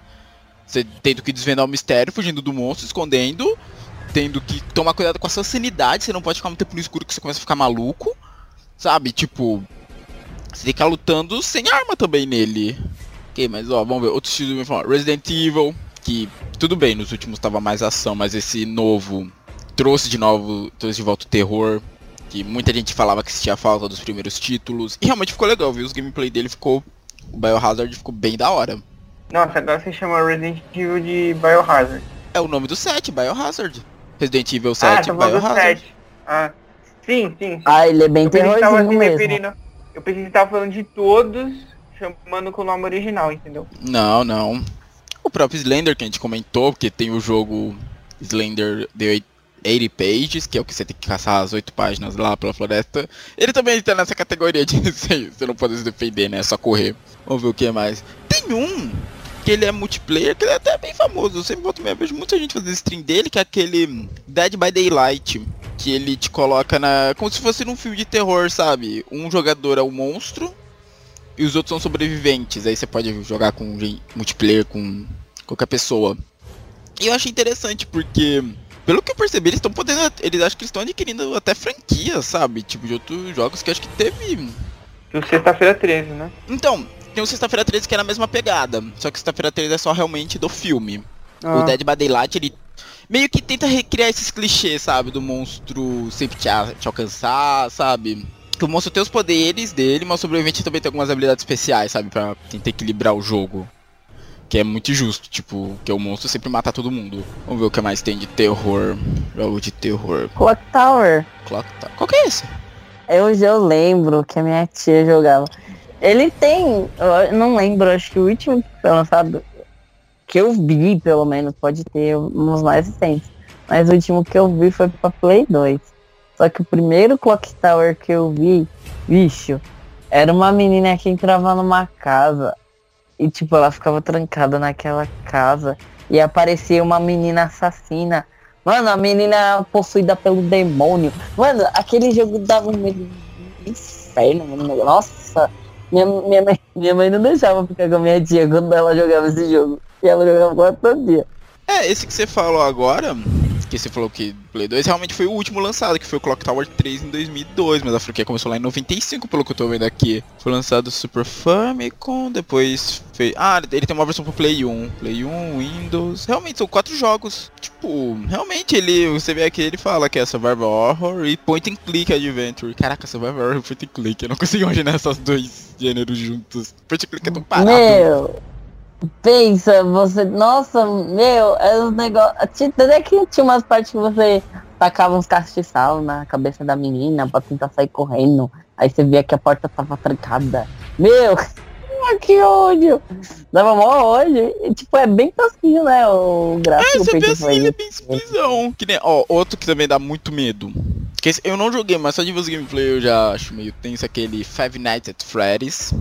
Você tendo que desvendar o mistério, fugindo do monstro, escondendo. Tendo que tomar cuidado com a sua sanidade, você não pode ficar muito tempo no escuro que você começa a ficar maluco. Sabe, tipo. Você tem que ficar lutando sem arma também nele. Ok, mas ó, vamos ver. Outro estilo bem falar. Resident Evil, que tudo bem, nos últimos tava mais ação, mas esse novo trouxe de novo, trouxe de volta o terror. Que muita gente falava que sentia falta dos primeiros títulos. E realmente ficou legal, viu? Os gameplay dele ficou. O Biohazard ficou bem da hora. Nossa, agora você chama Resident Evil de Biohazard. É o nome do set, Biohazard. Resident Evil ah, 7, tá falando do Biohazard. 7. Ah, sim, sim. sim. Ah, ele é bem eu pensei que tava terrorzinho mesmo. referindo. Eu pensei que tava falando de todos, chamando com o nome original, entendeu? Não, não. O próprio Slender que a gente comentou, porque tem o jogo Slender The 80 Pages, que é o que você tem que caçar as 8 páginas lá pela floresta. Ele também tá nessa categoria de você não pode se defender, né? É só correr. Vamos ver o que mais. Tem um que ele é multiplayer, que ele é até bem famoso. Eu sempre volto mesmo, vejo muita gente fazendo stream dele, que é aquele Dead by Daylight. Que ele te coloca na. como se fosse num filme de terror, sabe? Um jogador é o monstro e os outros são sobreviventes. Aí você pode jogar com multiplayer com qualquer pessoa. E eu achei interessante porque, pelo que eu percebi, eles estão podendo. Eles acham que estão adquirindo até franquias, sabe? Tipo, de outros jogos que acho que teve. Sexta-feira 13, né? Então, tem o Sexta-feira 13 que é na mesma pegada. Só que Sexta-feira 13 é só realmente do filme. Ah. O Dead by Daylight, ele meio que tenta recriar esses clichês, sabe? Do monstro sempre te, te alcançar, sabe? Que o monstro tem os poderes dele, mas o sobrevivente também tem algumas habilidades especiais, sabe? Pra tentar equilibrar o jogo. Que é muito justo, tipo, que o monstro sempre mata todo mundo. Vamos ver o que mais tem de terror. Jogo de terror. Clock Tower. Clock Tower. Qual que é esse? Eu já lembro que a minha tia jogava. Ele tem, eu não lembro, acho que o último que foi lançado, que eu vi, pelo menos, pode ter uns mais recentes. Mas o último que eu vi foi pra Play 2. Só que o primeiro Clock Tower que eu vi, bicho, era uma menina que entrava numa casa e tipo, ela ficava trancada naquela casa e aparecia uma menina assassina. Mano, a menina possuída pelo demônio. Mano, aquele jogo dava um medo inferno, mano. Nossa, minha, minha, mãe, minha mãe não deixava ficar com a minha tia quando ela jogava esse jogo. E ela jogava quase todo dia. É, esse que você falou agora, que você falou que Play 2 realmente foi o último lançado, que foi o Clock Tower 3 em 2002, mas a franquia começou lá em 95, pelo que eu tô vendo aqui. Foi lançado Super Famicom, depois fez... Ah, ele tem uma versão pro Play 1, Play 1, Windows... Realmente, são quatro jogos. Tipo, realmente ele... Você vê aqui, ele fala que é Survival Horror e Point and Click Adventure. Caraca, Survival Horror e Point and Click, eu não consigo imaginar esses dois gêneros juntos. Point and Click é tão parado. Meu... Pensa, você. Nossa, meu, é um negócio. Até que tinha umas partes que você tacava uns castiçal na cabeça da menina pra tentar sair correndo. Aí você via que a porta tava trancada. Meu, que ódio! Dava mó ódio. E, tipo, é bem tosquinho, né? O gráfico. É, você vê assim, ele é bem simplesão. Que nem, ó, outro que também dá muito medo. Que eu não joguei, mas só de ver os gameplay eu já acho meio tenso aquele Five Nights at Freddy's.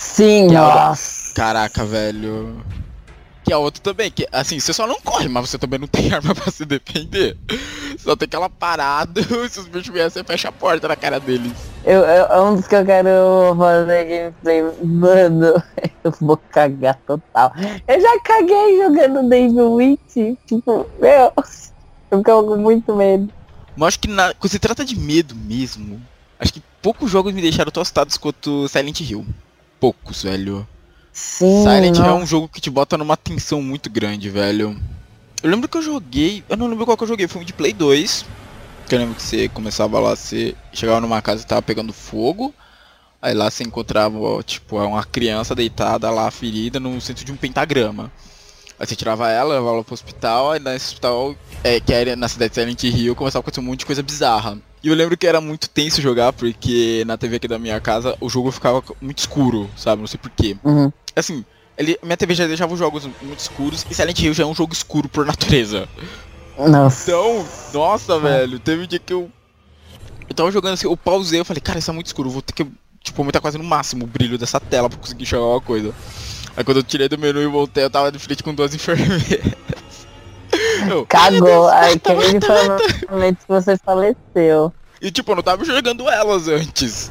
Sim, é nossa. Caraca, velho. Que é outro também, que assim, você só não corre, mas você também não tem arma pra se defender. Só tem aquela parada, se os bichos vierem, você fecha a porta na cara deles. Eu, eu, é um dos que eu quero fazer gameplay, mano, eu vou cagar total. Eu já caguei jogando Devil Witch, tipo, meu, eu fico com muito medo. Mas acho que na, quando se trata de medo mesmo, acho que poucos jogos me deixaram tostados quanto Silent Hill poucos, velho. Sim, Silent Hill é um jogo que te bota numa tensão muito grande, velho. Eu lembro que eu joguei. Eu não lembro qual que eu joguei, foi um de Play 2. Que eu lembro que você começava lá, você chegava numa casa e tava pegando fogo. Aí lá você encontrava, tipo, uma criança deitada lá, ferida, no centro de um pentagrama. Aí você tirava ela, levava ela pro hospital, aí nesse hospital, é, que era na cidade de Silent Hill, começava a acontecer um monte de coisa bizarra. E eu lembro que era muito tenso jogar, porque na TV aqui da minha casa o jogo ficava muito escuro, sabe? Não sei porquê. Uhum. Assim, ele, minha TV já deixava os jogos muito escuros, e Silent Hill já é um jogo escuro por natureza. Nossa. Então, nossa, velho, teve um dia que eu. Eu tava jogando assim, eu pausei, eu falei, cara, isso é muito escuro, vou ter que, tipo, aumentar quase no máximo o brilho dessa tela pra conseguir enxergar uma coisa. Aí quando eu tirei do menu e voltei, eu tava de frente com duas enfermeiras. Cagou. Aí aquele foi o momento que você faleceu. E tipo, eu não tava enxergando elas antes.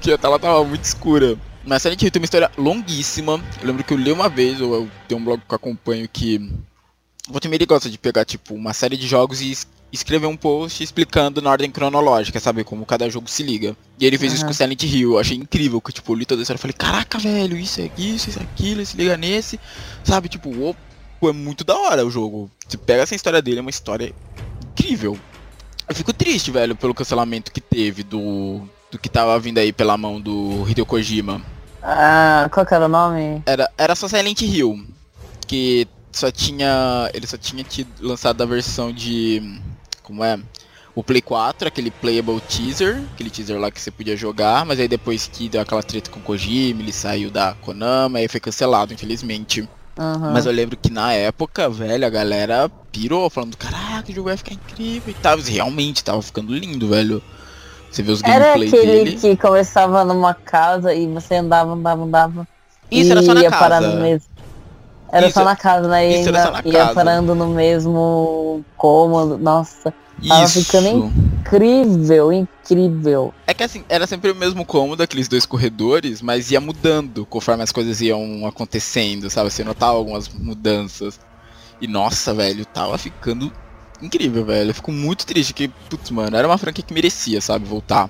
Que a tela tava muito escura. Mas Silent Hill tem uma história longuíssima. Eu lembro que eu li uma vez, ou eu tenho um blog que eu acompanho que. O Votimir gosta de pegar, tipo, uma série de jogos e escrever um post explicando na ordem cronológica, sabe? Como cada jogo se liga. E ele fez uhum. isso com Silent Hill. Eu achei incrível, que tipo, eu li toda a história e falei, caraca, velho, isso é isso, isso é aquilo, se liga nesse. Sabe, tipo, opa, é muito da hora o jogo. Você pega essa história dele, é uma história incrível. Eu fico triste, velho, pelo cancelamento que teve do, do que tava vindo aí pela mão do Hideo Kojima. Ah, qual que era o nome? Era, era só Silent Hill. Que só tinha. Ele só tinha tido, lançado a versão de. Como é? O Play 4, aquele playable teaser, aquele teaser lá que você podia jogar, mas aí depois que deu aquela treta com o Kojima, ele saiu da Konami, aí foi cancelado, infelizmente. Uhum. Mas eu lembro que na época, velho, a galera pirou, falando, caraca, o jogo vai ficar incrível e tal. E realmente tava ficando lindo, velho. Você vê os Era gameplay aquele dele. que começava numa casa e você andava, andava, andava. Isso era só na ia parar casa. Era Isso- só na casa, né? E isso era ainda só na ia casa. parando no mesmo cômodo. Nossa, Tava Isso. ficando incrível, incrível. É que assim, era sempre o mesmo cômodo, aqueles dois corredores, mas ia mudando conforme as coisas iam acontecendo, sabe? Você notava algumas mudanças. E nossa, velho, tava ficando incrível, velho. Eu fico muito triste que, putz, mano, era uma franquia que merecia, sabe, voltar.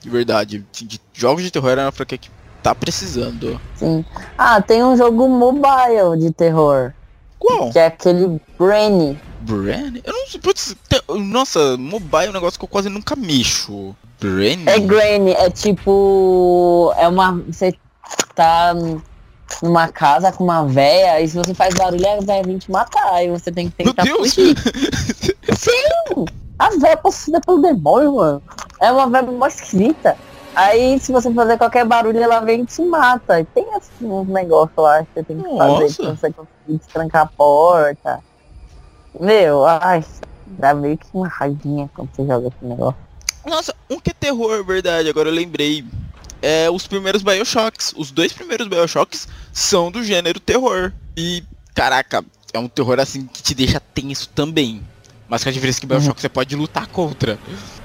De verdade. De, de jogos de terror era uma franquia que tá precisando. Sim. Ah, tem um jogo mobile de terror. Qual? Que é aquele Brainy. Brain? Eu não sei. Putz, te- nossa, mobile é um negócio que eu quase nunca mexo. Brain? É Granny, é tipo. É uma. Você tá numa casa com uma véia e se você faz barulho, a véia vem te matar. E você tem que Meu tentar Deus! fugir. Sim! A véia é possuída pelo demônio, mano. É uma véia mó esquisita. Aí se você fazer qualquer barulho, ela vem e te mata. E tem assim, uns negócios lá que você tem que fazer Nossa. pra você conseguir destrancar a porta. Meu, ai, dá meio que uma raivinha quando você joga esse negócio. Nossa, um que é terror, verdade, agora eu lembrei. É os primeiros Bioshocks. Os dois primeiros Bioshocks são do gênero terror. E, caraca, é um terror assim que te deixa tenso também. Mas com a diferença que Bioshock você pode lutar contra.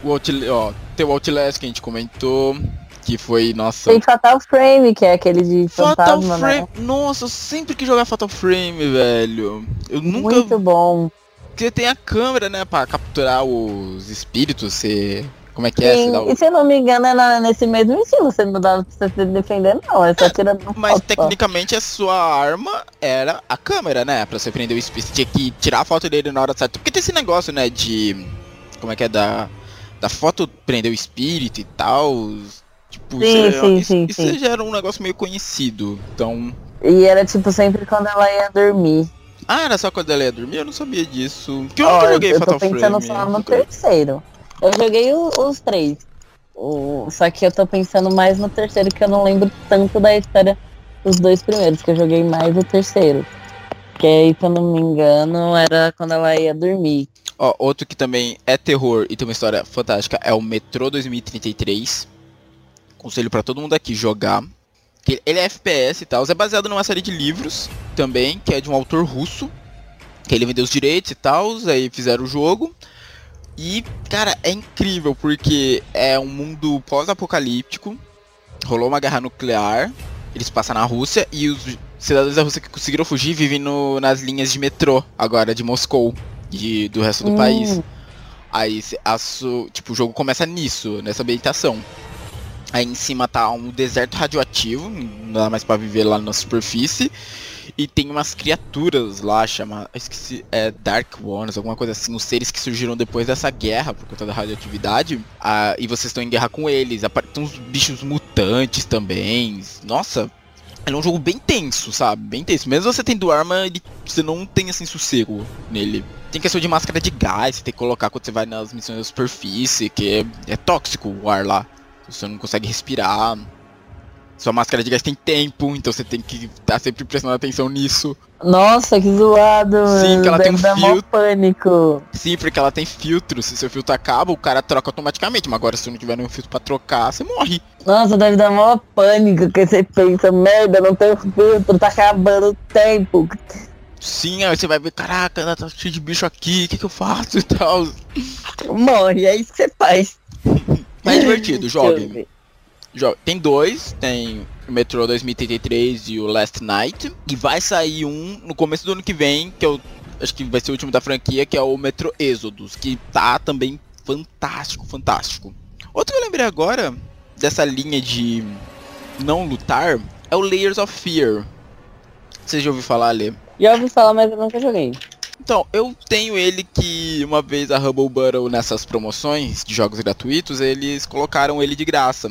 O Outlast, ó, tem o Outlast que a gente comentou. Que foi, nossa. Tem Fatal Frame, que é aquele de Fatal fantasma, Frame. né? Nossa, eu sempre que jogar Fatal Frame, velho. Eu nunca. Muito bom. Porque tem a câmera, né, pra capturar os espíritos. Você. Como é que é? Dá o- E se eu não me engano, é na- nesse mesmo estilo. Você não dá pra você se defender, não. É só tirando Mas foto tecnicamente a sua arma era a câmera, né? Pra você prender o espírito. Você tinha que tirar a foto dele na hora certa. Porque tem esse negócio, né? De. Como é que é? Da. Da foto prender o espírito e tal. Tipo, Sim, isso, é- sim, isso, sim, isso já era um negócio meio conhecido. Então. E era tipo sempre quando ela ia dormir. Ah, era só quando ela ia dormir? Eu não sabia disso. Que eu Ó, nunca joguei eu tô Fatal pensando Frame. só no nunca- terceiro. Eu joguei o- os três. O- só que eu tô pensando mais no terceiro, que eu não lembro tanto da história dos dois primeiros, que eu joguei mais o terceiro. Que aí, se eu não me engano, era quando ela ia dormir. Ó, outro que também é terror e tem uma história fantástica é o Metro 2033. Conselho pra todo mundo aqui jogar. Que Ele é FPS e tal, é baseado numa série de livros também, que é de um autor russo. Que ele vendeu os direitos e tal, aí fizeram o jogo. E, cara, é incrível porque é um mundo pós-apocalíptico. Rolou uma guerra nuclear. Eles passam na Rússia e os cidadãos da Rússia que conseguiram fugir vivem no- nas linhas de metrô, agora de Moscou e do resto do Hum, país. Aí a tipo, o jogo começa nisso, nessa ambientação. Aí em cima tá um deserto radioativo, não dá mais pra viver lá na superfície. E tem umas criaturas lá, chama. Esqueci. É Dark Ones, alguma coisa assim. Os seres que surgiram depois dessa guerra por conta da radioatividade. ah, e vocês estão em guerra com eles. Tem uns bichos mutantes também. Nossa. É um jogo bem tenso, sabe? Bem tenso. Mesmo você tendo arma, ele, você não tem assim sossego nele. Tem questão de máscara de gás, você tem que colocar quando você vai nas missões da superfície, que é, é tóxico o ar lá. Você não consegue respirar. Sua máscara de gás tem tempo, então você tem que estar sempre prestando atenção nisso. Nossa, que zoado, Sim, mano. que ela tem um filtro. pânico. Sim, porque ela tem filtro. Se seu filtro acaba, o cara troca automaticamente. Mas agora, se não tiver nenhum filtro pra trocar, você morre. Nossa, deve dar mó pânico, que você pensa, merda, não tem filtro, tá acabando o tempo. Sim, aí você vai ver, caraca, tá cheio de bicho aqui, o que, que eu faço e tal. Morre, é isso que você faz. Mas é divertido, Deixa Tem dois, tem o Metro 2033 e o Last Night. E vai sair um no começo do ano que vem, que eu acho que vai ser o último da franquia, que é o Metro Exodus, que tá também fantástico, fantástico. Outro que eu lembrei agora, dessa linha de não lutar, é o Layers of Fear. Você já ouviu falar, Lê? Já ouvi falar, mas eu nunca joguei. Então, eu tenho ele que uma vez a Humble Bundle nessas promoções de jogos gratuitos, eles colocaram ele de graça.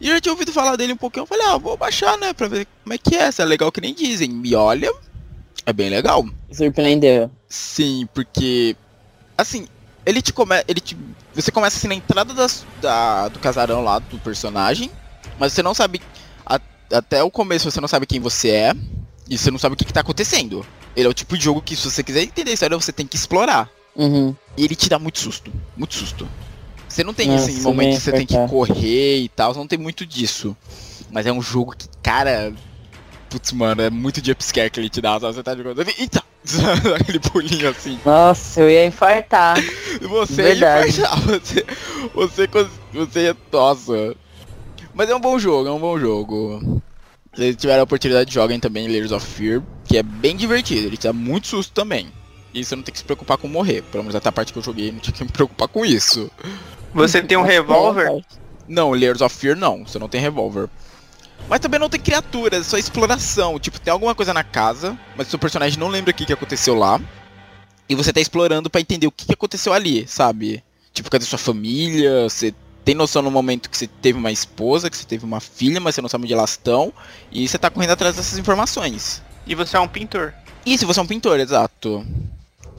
E eu já tinha ouvido falar dele um pouquinho, eu falei, ah, vou baixar, né, pra ver como é que é, se é legal que nem dizem. E olha, é bem legal. Surpreendeu. Sim, porque assim, ele te começa, ele te você começa assim na entrada das- da, do casarão lá do personagem, mas você não sabe a- até o começo você não sabe quem você é e você não sabe o que, que tá acontecendo. Ele é o tipo de jogo que se você quiser entender a história você tem que explorar. Uhum. E ele te dá muito susto, muito susto. Você não tem Nossa, assim momento bem que você tem que correr e tal, não tem muito disso. Mas é um jogo que, cara, Putz, mano, é muito jumpscare que ele te dá, sabe? Você tá jogando. Eita! Aquele pulinho assim. Nossa, eu ia infartar. Você Verdade. ia infartar, você. Você, você ia. Nossa. Mas é um bom jogo, é um bom jogo. Se vocês tiverem a oportunidade, joguem também Layers of Fear, que é bem divertido. Ele te dá muito susto também. E você não tem que se preocupar com morrer. Pelo menos até a parte que eu joguei, não tinha que me preocupar com isso. Você tem um revólver? Não, Layers of Fear não, você não tem revólver. Mas também não tem criaturas, é só exploração. Tipo, tem alguma coisa na casa, mas seu personagem não lembra o que, que aconteceu lá. E você tá explorando pra entender o que, que aconteceu ali, sabe? Tipo, cadê sua família? Você tem noção no momento que você teve uma esposa, que você teve uma filha, mas você não sabe onde elas estão. E você tá correndo atrás dessas informações. E você é um pintor. Se você é um pintor, exato.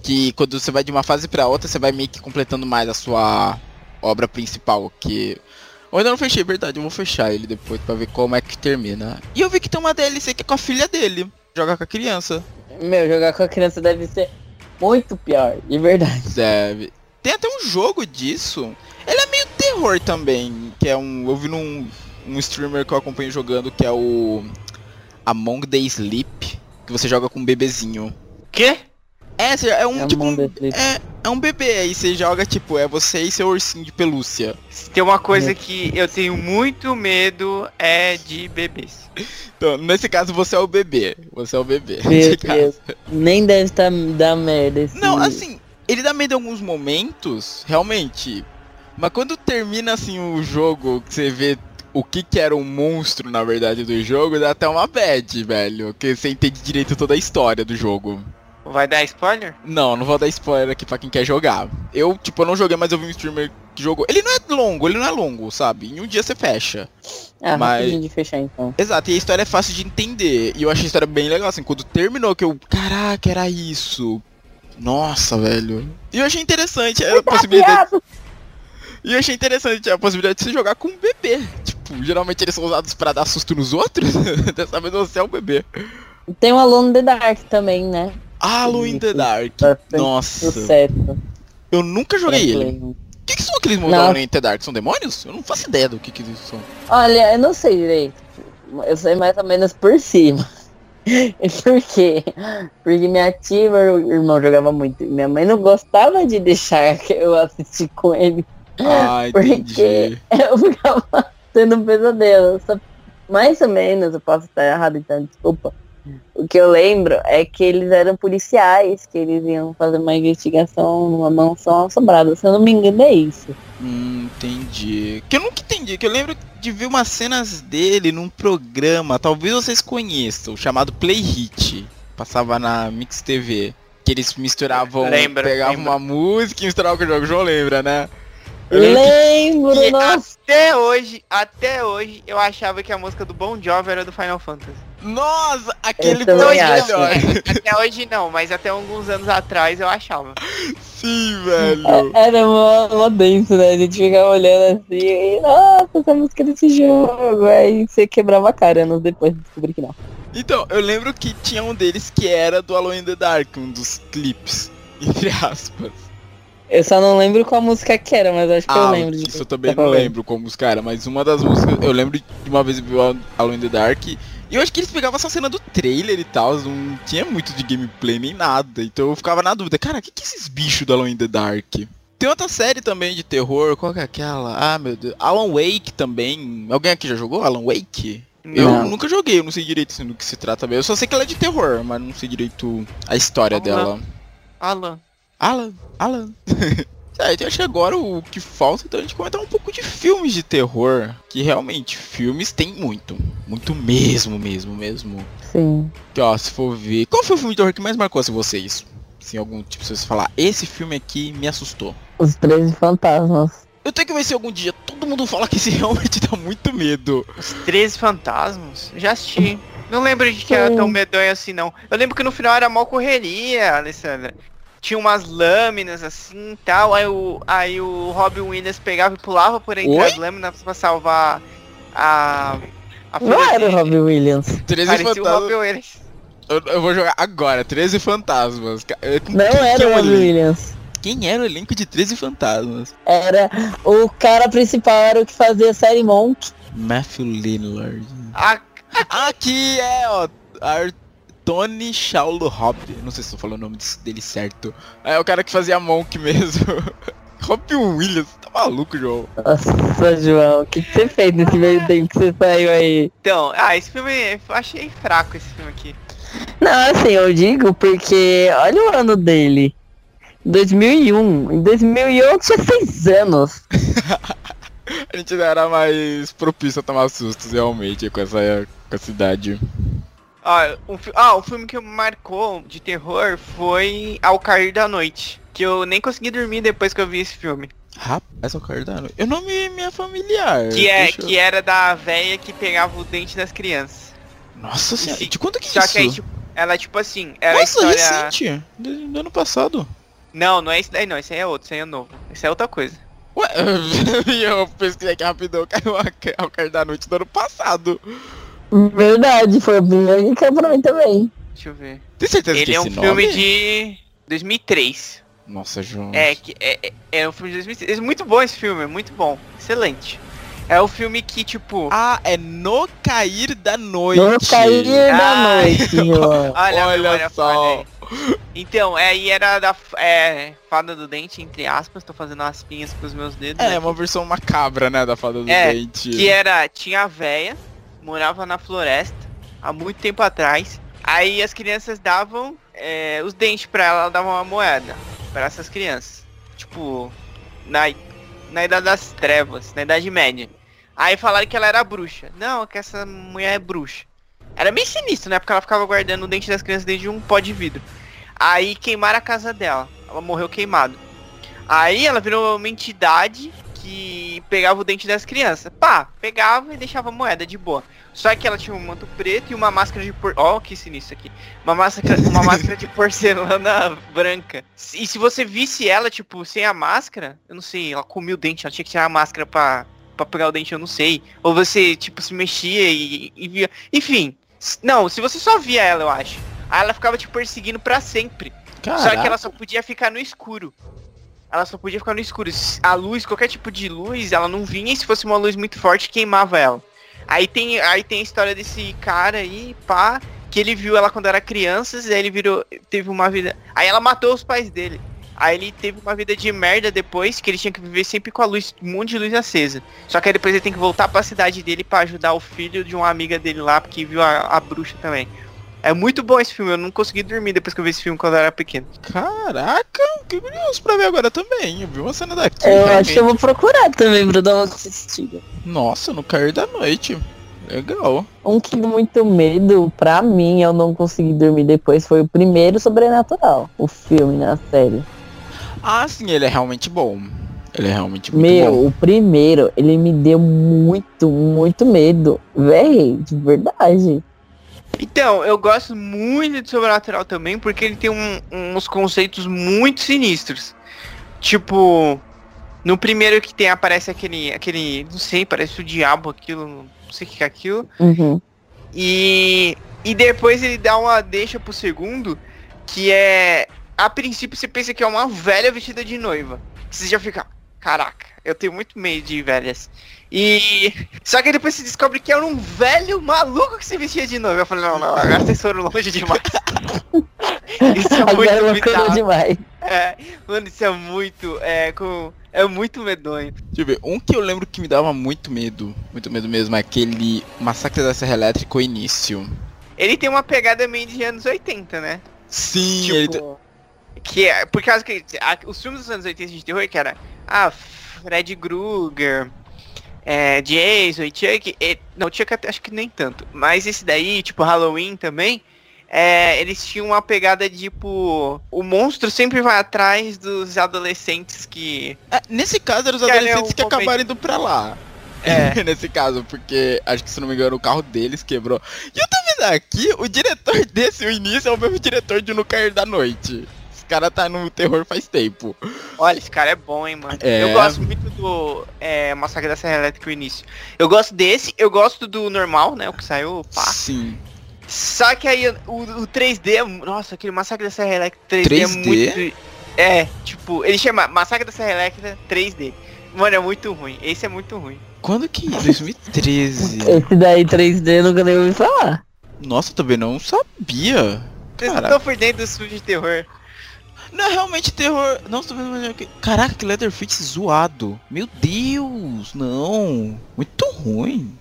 Que quando você vai de uma fase pra outra, você vai meio que completando mais a sua obra principal, que... Eu ainda não fechei, verdade, eu vou fechar ele depois pra ver como é que termina. E eu vi que tem uma DLC que é com a filha dele. Joga com a criança. Meu, jogar com a criança deve ser muito pior, de verdade. Deve. Tem até um jogo disso. Ele é meio terror também. Que é um. Eu vi num um streamer que eu acompanho jogando que é o. Among the Sleep. Que você joga com um bebezinho. Quê? É, é um É tipo. um- é, é um bebê, aí você joga, tipo, é você e seu ursinho de pelúcia. Tem uma coisa que eu tenho muito medo é de bebês. Então, nesse caso, você é o bebê. Você é o bebê. Meu. Deus. Nem deve tá, dar merda esse... Não, assim, ele dá medo em alguns momentos, realmente. Mas quando termina assim o jogo, que você vê o que que era o monstro, na verdade, do jogo, dá até uma bad, velho. Que você entende direito toda a história do jogo. Vai dar spoiler? Não, não vou dar spoiler aqui pra quem quer jogar. Eu, tipo, eu não joguei, mas eu vi um streamer que jogou. Ele não é longo, ele não é longo, sabe? Em um dia você fecha. Ah, mas- rapidinho de fechar então. Exato, e a história é fácil de entender. E eu achei a história bem legal, assim, quando terminou que eu. Caraca, era isso. Nossa, velho. E eu achei interessante a possibilidade. E eu achei interessante a possibilidade de você jogar com um bebê. Tipo, geralmente eles são usados pra dar susto nos outros. Dessa vez você é um bebê. Tem o Alone in the Dark também, né? Halo in the Dark. Bastante Nossa. Sucesso. Eu nunca joguei ele. O que, que são aqueles Não. Halo in the Dark? São demônios? Eu não faço ideia do que, que eles são. Olha, eu não sei direito. Eu sei mais ou menos por cima. Por quê? Porque minha tia e meu irmão jogava muito. Minha mãe não gostava de deixar que eu assistir com ele. Ah, Porque entendi. eu ficava tendo um pesadelo. Só- mais ou menos, eu posso estar errado, então desculpa. O que eu lembro é que eles eram policiais, que eles iam fazer uma investigação numa mansão assombrada. Se eu não me engano, é isso. Hum, entendi. Que eu nunca entendi, que eu lembro de ver umas cenas dele num programa, talvez vocês conheçam, chamado Play Hit. Passava na Mix TV. Que eles misturavam, Lembro, pegavam lembro. uma música e misturavam com o jogo. O João lembra, né? Eu lembro que- E nossa. até hoje, até hoje, eu achava que a música do Bon Jovi era do Final Fantasy. Nossa, aquele Eu acho. melhor. Até hoje não, mas até alguns anos atrás eu achava. Sim, velho. É- Era uma, uma benção, né? A gente ficava olhando assim e, nossa, essa música desse jogo. Aí você quebrava a cara anos depois de descobrir que não. Então, eu lembro que tinha um deles que era do Alone in the Dark, um dos clipes, entre aspas. Eu só não lembro qual música que era, mas acho que eu Ah, lembro de isso eu também tá não falando. lembro como os caras, mas uma das músicas, eu lembro de uma vez eu vi o Alone in the Dark, e eu acho que eles pegavam essa cena do trailer e tal, não tinha muito de gameplay nem nada, então eu ficava na dúvida, cara, o que que é esses bichos do Alone in the Dark? Tem outra série também de terror, qual que é aquela? Ah, meu Deus, Alan Wake também, alguém aqui já jogou Alan Wake? Eu Não. nunca joguei, eu não sei direito assim, do que se trata mesmo, eu só sei que ela é de terror, mas não sei direito a história lá. dela. Alan. Alan, Alan. É, então acho que agora o que falta então a gente comentar um pouco de filmes de terror. Que realmente, filmes tem muito. Muito mesmo, mesmo, mesmo. Sim. Que ó, se for ver. Qual foi o filme de terror que mais marcou assim, vocês? Assim, algum tipo, se você falar, esse filme aqui me assustou. Os 13 fantasmas. Eu tenho que ver se algum dia todo mundo fala que esse realmente dá muito medo. Os 13 Fantasmas? Já assisti. Não lembro de que era Sim. tão medonho assim, não. Eu lembro que no final era mal correria, Alessandra. Tinha umas lâminas assim e tal. Aí o, aí o Robin Williams pegava e pulava por entre Oi? as lâminas pra salvar a. a Não era o Robbie Williams. 13 Parecia o fantasmas. Robin Williams. Eu, eu vou jogar agora, 13 fantasmas. Não quem que era é o elenco? Williams. Quem era o elenco de 13 fantasmas? Era o cara principal, era o que fazia a série Monk. Matthew Lillard. A, Aqui é, ó. Ar Tony Shaulo Hop. Não sei se tô falando o nome dele certo. É o cara que fazia Monk mesmo. Rob Williams, tá maluco, João? Nossa, João, o que, que você fez nesse meio tempo que você saiu aí? Então, ah, esse filme eu achei fraco esse filme aqui. Não, assim, eu digo porque olha o ano dele. 2001. Em 2001 eu tinha 6 anos. A gente não era mais propício a tomar sustos realmente com essa, com essa idade. Ah, um, ah, um filme que marcou de terror foi Ao Cair da Noite. Que eu nem consegui dormir depois que eu vi esse filme. Rapaz, o Cardano. Eu não me, me é familiar. Que, é, eu- que era da véia que pegava o dente das crianças. Nossa senhora, de quanto que é Só isso? que aí, tipo, ela, tipo assim, era a Nossa, história... recente. Do, do ano passado. Não, não é esse daí não, esse aí é outro, esse aí é novo. Esse é outra coisa. Ué, eu pesquisei aqui rapidão, caiu a- o Card da Noite do ano passado. Verdade, foi o primeiro que caiu pra mim também. Deixa eu ver. Tem certeza que Ele é um esse filme nome? de 2003. Nossa, João. É, que é, é, é um filme de 2003. É muito bom esse filme, é muito bom. Excelente. É o filme que, tipo... Ah, é No Cair da Noite. No cair da Ah, noite. Olha, a Olha só. Então, é, aí era da é, Fada do Dente, entre aspas. Tô fazendo umas pinhas com os meus dedos. É, aqui. uma versão macabra, né, da Fada do É, Dente. Que era, tinha a véia, morava na floresta, há muito tempo atrás. Aí as crianças davam é, os dentes pra ela, ela dava uma moeda pra essas crianças. Tipo, na, na Idade das Trevas, na Idade Média. Aí falaram que ela era bruxa. Não, que essa mulher é bruxa. Era bem sinistro, né? Porque ela ficava guardando o dente das crianças dentro de um pó de vidro. Aí queimaram a casa dela. Ela morreu queimado. Aí ela virou uma entidade que pegava o dente das crianças. Pá, pegava e deixava moeda de boa. Só que ela tinha um manto preto e uma máscara de por... Ó, que sinistro aqui. Uma máscara, uma máscara de porcelana branca. E se você visse ela, tipo, sem a máscara, eu não sei, ela comia o dente, ela tinha que tirar a máscara pra, pra pegar o dente, eu não sei. Ou você, tipo, se mexia e, e via. Enfim. Não, se você só via ela, eu acho. Aí ela ficava te perseguindo pra sempre. Só Caraca. que ela só podia ficar no escuro. Ela só podia ficar no escuro. A luz, qualquer tipo de luz, ela não vinha e se fosse uma luz muito forte, queimava ela. Aí tem, aí tem a história desse cara aí, pá, que ele viu ela quando era criança, e aí ele virou, teve uma vida. Aí ela matou os pais dele. Aí ele teve uma vida de merda depois, que ele tinha que viver sempre com a luz, um monte de luz acesa. Só que aí depois ele tem que voltar pra cidade dele pra ajudar o filho de uma amiga dele lá, porque viu a, a bruxa também. É muito bom esse filme, eu não consegui dormir depois que eu vi esse filme quando eu era pequeno. Caraca, que curioso pra ver agora também. Eu vi uma cena daqui. Eu realmente. acho que eu vou procurar também pra dar uma assistida. Nossa, no cair da noite. Legal. Um que muito medo, pra mim, eu não consegui dormir depois, foi o primeiro Sobrenatural. O filme, né, a série. Ah, sim, ele é realmente bom. Ele é realmente muito Meu, bom. o primeiro, ele me deu muito, muito medo. Véi, de verdade. Então, eu gosto muito de Sobrenatural também, porque ele tem um- uns conceitos muito sinistros. Tipo, no primeiro que tem, aparece aquele, aquele, não sei, parece o diabo aquilo, não sei o que é aquilo. Uhum. E, e depois ele dá uma deixa pro segundo, que é, a princípio você pensa que é uma velha vestida de noiva. Você já fica, caraca, eu tenho muito medo de velhas. E só que depois se descobre que era um velho maluco que se vestia de noiva. Eu falei, não, não, agora vocês foram longe demais. Isso é Agora muito loucura bizarro. demais. É, mano, isso é muito, é, com, é muito medonho. Deixa eu ver. Um que eu lembro que me dava muito medo, muito medo mesmo, é aquele Massacre da Serra Elétrica, o início. Ele tem uma pegada meio de anos 80, né? Sim, ele... Tipo, que é, por causa que a- os filmes dos anos 80 de terror, que era, ah, Fred Krueger, é, Jason e Chuck, e, não, Chuck até- acho que nem tanto, mas esse daí, tipo, Halloween também, é, eles tinham uma pegada de, tipo, o monstro sempre vai atrás dos adolescentes que, É, nesse caso eram os Que adolescentes que acabaram indo pra lá. É. nesse caso, porque acho que se não me engano o carro deles quebrou. E eu tô vendo aqui, o diretor desse, o início, é o mesmo diretor de No Cair da Noite. Esse cara tá no terror faz tempo. olha, esse cara é bom, hein, mano. É. Eu gosto muito do é, Massacre da Serra Elétrica, o início. Eu gosto desse, eu gosto do normal, né, o que saiu, pá. Sim. Só que aí o, o 3D, é nossa, aquele Massacre da Serra Elétrica 3D, é 3D? muito. É, tipo, ele chama Massacre da Serra Elétrica 3D. Mano, é muito ruim. Esse é muito ruim. Quando que? 2013. Esse daí 3D eu nunca nem ouvi falar. Nossa, eu também não sabia. Vocês não estão por dentro dos filmes de terror. Não é realmente terror. Não, tô vendo mais aqui. Caraca, que Leatherface zoado. Meu Deus, não. Muito ruim.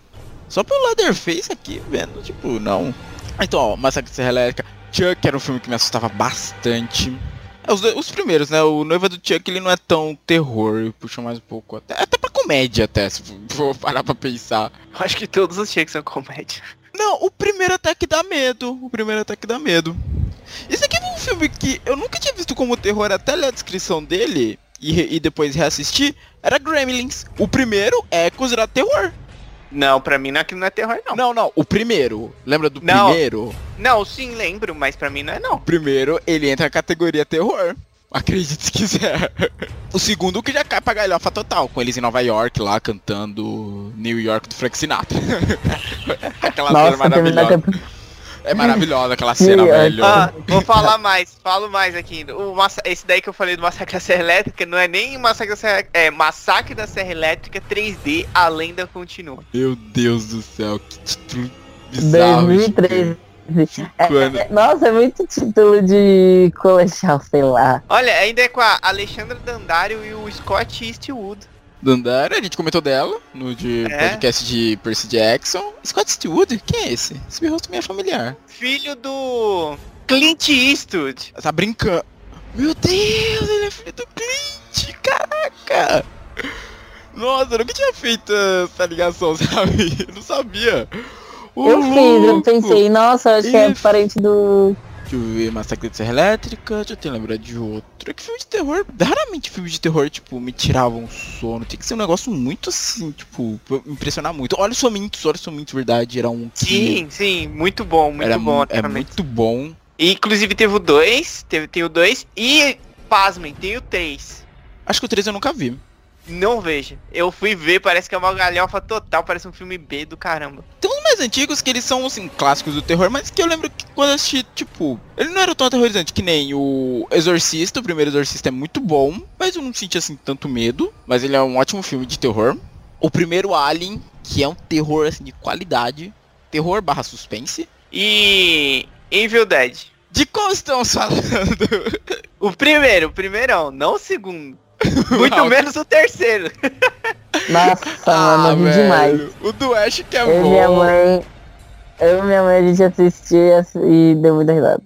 Só pelo Leatherface aqui, vendo, tipo, não. Então, ó, Massacre de Serra Elétrica. Chuck era um filme que me assustava bastante. É, os, dois- os primeiros, né? O Noiva do Chuck, ele não é tão terror. Puxa mais um pouco. Até, até pra comédia, até, se for parar pra pensar. Eu acho que todos os Chucks são comédia. Não, o primeiro até que dá medo. O primeiro até que dá medo. Esse aqui foi um filme que eu nunca tinha visto como terror até ler a descrição dele e, e depois reassistir. Era Gremlins. O primeiro é considerado terror. Não, pra mim não, aquilo não é terror, não. Não, não, o primeiro. Lembra do Não. primeiro? Não, sim, lembro, mas pra mim não é não. O primeiro, ele entra na categoria terror. Acredite se quiser. O segundo que já cai pra galhofa total, com eles em Nova York lá cantando New York do Frank Sinatra. Aquela Nossa, maravilhosa. É maravilhosa aquela cena, Sim, é. velho. Ah, vou falar mais, falo mais aqui. O massa- esse daí que eu falei do Massacre da Serra Elétrica não é nem Massacre da Serra, é Massacre da Serra Elétrica 3D, a lenda continua. Meu Deus do céu, que título bizarro. 2013. Cinco anos. É, Nossa, é muito título de colegial, sei lá. Olha, ainda é com a Alexandra Dandario e o Scott Eastwood. Dandara, a gente comentou dela no de É. podcast de Percy Jackson. Scott Stewart, quem é esse? Esse rosto é familiar. Filho do Clint Eastwood. Tá brincando. Meu Deus, ele é filho do Clint, caraca! Nossa, eu nunca tinha feito essa ligação, sabe? Eu não sabia. Ô, eu fiz, eu louco! pensei, nossa, acho que é parente do. Deixa eu ver, Massacre de Serra Elétrica, deixa eu lembrar de outro. É que filme de terror, raramente filme de terror, tipo, me tiravam sono. Tem que ser um negócio muito assim, tipo, impressionar muito. Olha o Somintos, olha o Somintos, verdade, era um que Sim, sim, muito bom, muito era, bom. é realmente. muito bom. E, inclusive teve o 2, teve, tem o 2 e, pasmem, tem o 3. Acho que o 3 eu nunca vi. Não veja. Eu fui ver, parece que é uma galhofa total, parece um filme B do caramba. Tem uns mais antigos que eles são, assim, clássicos do terror, mas que eu lembro que quando eu assisti, tipo, ele não era tão aterrorizante que nem o Exorcista, o primeiro Exorcista é muito bom, mas eu não senti, assim, tanto medo, mas ele é um ótimo filme de terror. O primeiro Alien, que é um terror, assim, de qualidade, terror barra suspense. E Evil Dead. De qual estamos falando? O primeiro, o primeirão, não o segundo. Muito menos o terceiro. Nossa, Ah, mano, vi velho, demais. O do Ash que é Eu bom. minha mãe. Eu e minha mãe a gente assistia e deu muita risada.